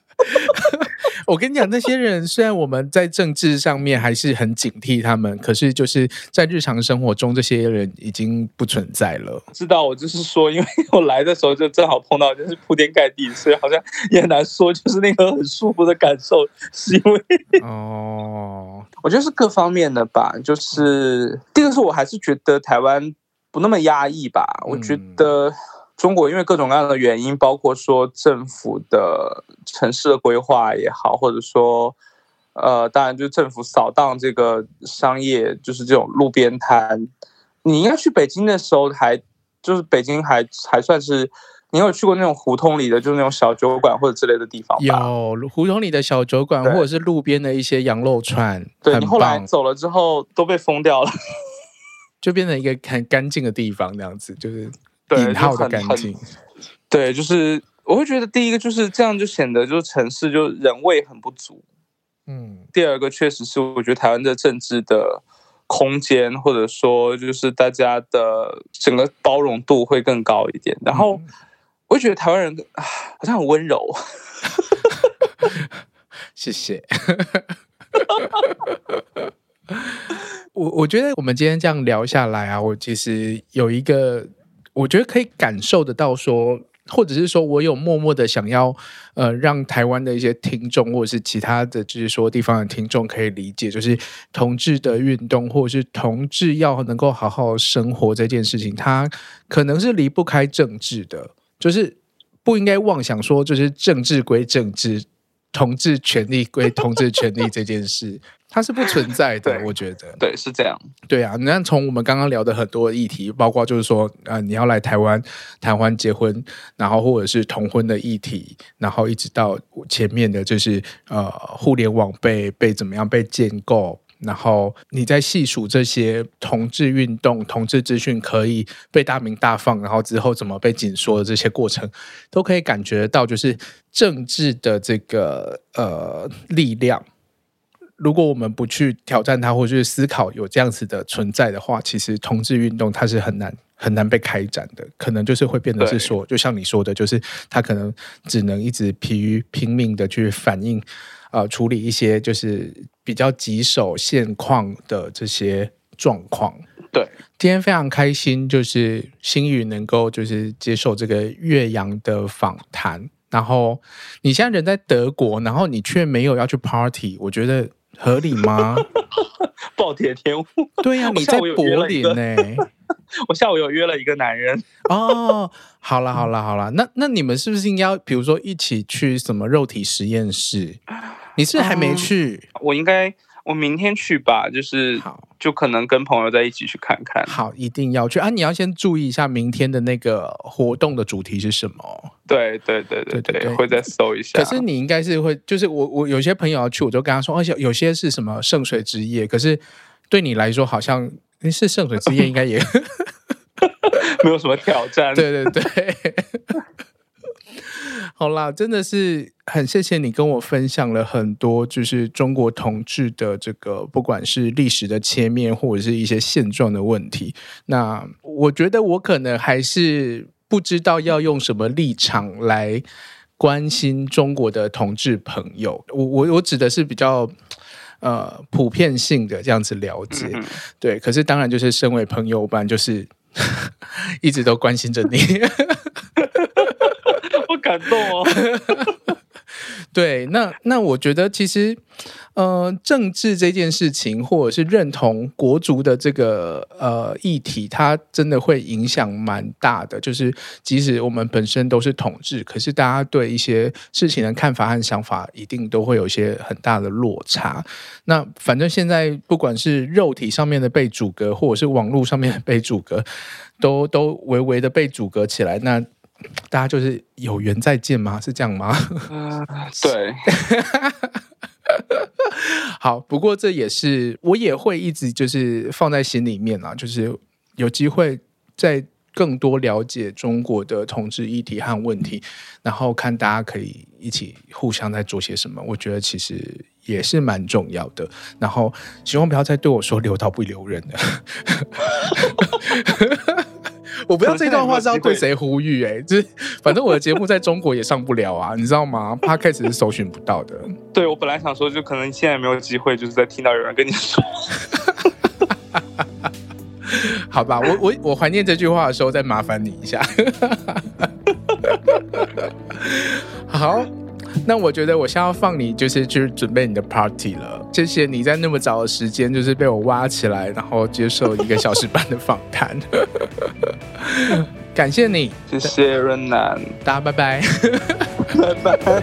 Speaker 2: 我跟你讲，那些人虽然我们在政治上面还是很警惕他们，可是就是在日常生活中，这些人已经不存在了。
Speaker 1: 知道，我就是说，因为 我来的时候就正好碰到，就是铺天盖地，所以好像也很难说，就是那个很舒服的感受，是因为哦，我觉得是各方面的吧。就是第一个是我还是觉得台湾不那么压抑吧，我觉得。中国因为各种各样的原因，包括说政府的城市的规划也好，或者说，呃，当然就是政府扫荡这个商业，就是这种路边摊。你应该去北京的时候还，还就是北京还还算是，你有去过那种胡同里的，就是那种小酒馆或者之类的地方吧？
Speaker 2: 有胡同里的小酒馆，或者是路边的一些羊肉串。
Speaker 1: 对，你后来走了之后都被封掉了，
Speaker 2: 就变成一个很干净的地方，这样子就是。引号的干净，
Speaker 1: 对，就是我会觉得第一个就是这样，就显得就是城市就人味很不足。嗯，第二个确实是我觉得台湾的政治的空间，或者说就是大家的整个包容度会更高一点。然后我会觉得台湾人好像很温柔。
Speaker 2: 谢谢。我我觉得我们今天这样聊下来啊，我其实有一个。我觉得可以感受得到，说，或者是说我有默默的想要，呃，让台湾的一些听众，或者是其他的，就是说地方的听众可以理解，就是同志的运动，或者是同志要能够好好生活这件事情，它可能是离不开政治的，就是不应该妄想说，就是政治归政治，同志权利归同志权利这件事。它是不存在的，我觉得，
Speaker 1: 对，是这样，
Speaker 2: 对啊。你看，从我们刚刚聊的很多议题，包括就是说，呃，你要来台湾谈婚结婚，然后或者是同婚的议题，然后一直到前面的就是呃，互联网被被怎么样被建构，然后你在细数这些同志运动、同志资讯可以被大鸣大放，然后之后怎么被紧缩的这些过程，都可以感觉到，就是政治的这个呃力量。如果我们不去挑战它，或者是思考有这样子的存在的话，其实同志运动它是很难很难被开展的，可能就是会变得是说，就像你说的，就是它可能只能一直疲于拼命的去反映，呃，处理一些就是比较棘手现况的这些状况。
Speaker 1: 对，
Speaker 2: 今天非常开心，就是新宇能够就是接受这个岳阳的访谈，然后你现在人在德国，然后你却没有要去 party，我觉得。合理吗？
Speaker 1: 暴殄天物。
Speaker 2: 对呀、啊，你在柏林呢。
Speaker 1: 我下午有约了一个男人。
Speaker 2: 哦，好了好了好了，那那你们是不是应该要，比如说一起去什么肉体实验室？你是，是还没去？
Speaker 1: 嗯、我应该。我明天去吧，就是就可能跟朋友在一起去看看。
Speaker 2: 好，一定要去啊！你要先注意一下明天的那个活动的主题是什么？
Speaker 1: 对对对对对，对，对，会再搜一下。
Speaker 2: 可是你应该是会，就是我我有些朋友要去，我就跟他说，而且有些是什么圣水之夜，可是对你来说好像是圣水之夜，应该也
Speaker 1: 没有什么挑战。
Speaker 2: 对 对对。好啦，真的是很谢谢你跟我分享了很多，就是中国同志的这个，不管是历史的切面，或者是一些现状的问题。那我觉得我可能还是不知道要用什么立场来关心中国的同志朋友。我我我指的是比较呃普遍性的这样子了解，嗯、对。可是当然就是身为朋友，般就是 一直都关心着你。
Speaker 1: 感动哦，
Speaker 2: 对，那那我觉得其实，呃，政治这件事情，或者是认同国族的这个呃议题，它真的会影响蛮大的。就是即使我们本身都是统治，可是大家对一些事情的看法和想法，一定都会有一些很大的落差。那反正现在不管是肉体上面的被阻隔，或者是网络上面的被阻隔，都都微微的被阻隔起来。那大家就是有缘再见吗？是这样吗？
Speaker 1: 嗯，对。
Speaker 2: 好，不过这也是我也会一直就是放在心里面啊，就是有机会再更多了解中国的统治议题和问题，然后看大家可以一起互相在做些什么。我觉得其实也是蛮重要的。然后希望不要再对我说留到不留人了。我不知道这段话是要对谁呼吁哎、欸，就是反正我的节目在中国也上不了啊，你知道吗？Podcast 是搜寻不到的。
Speaker 1: 对，我本来想说，就可能现在没有机会，就是在听到有人跟你说。
Speaker 2: 好吧，我我我怀念这句话的时候，再麻烦你一下。好。那我觉得我现在要放你，就是去准备你的 party 了。谢谢你在那么早的时间，就是被我挖起来，然后接受一个小时半的访谈。感谢你，
Speaker 1: 谢谢润楠，
Speaker 2: 大家拜拜，
Speaker 1: 拜拜。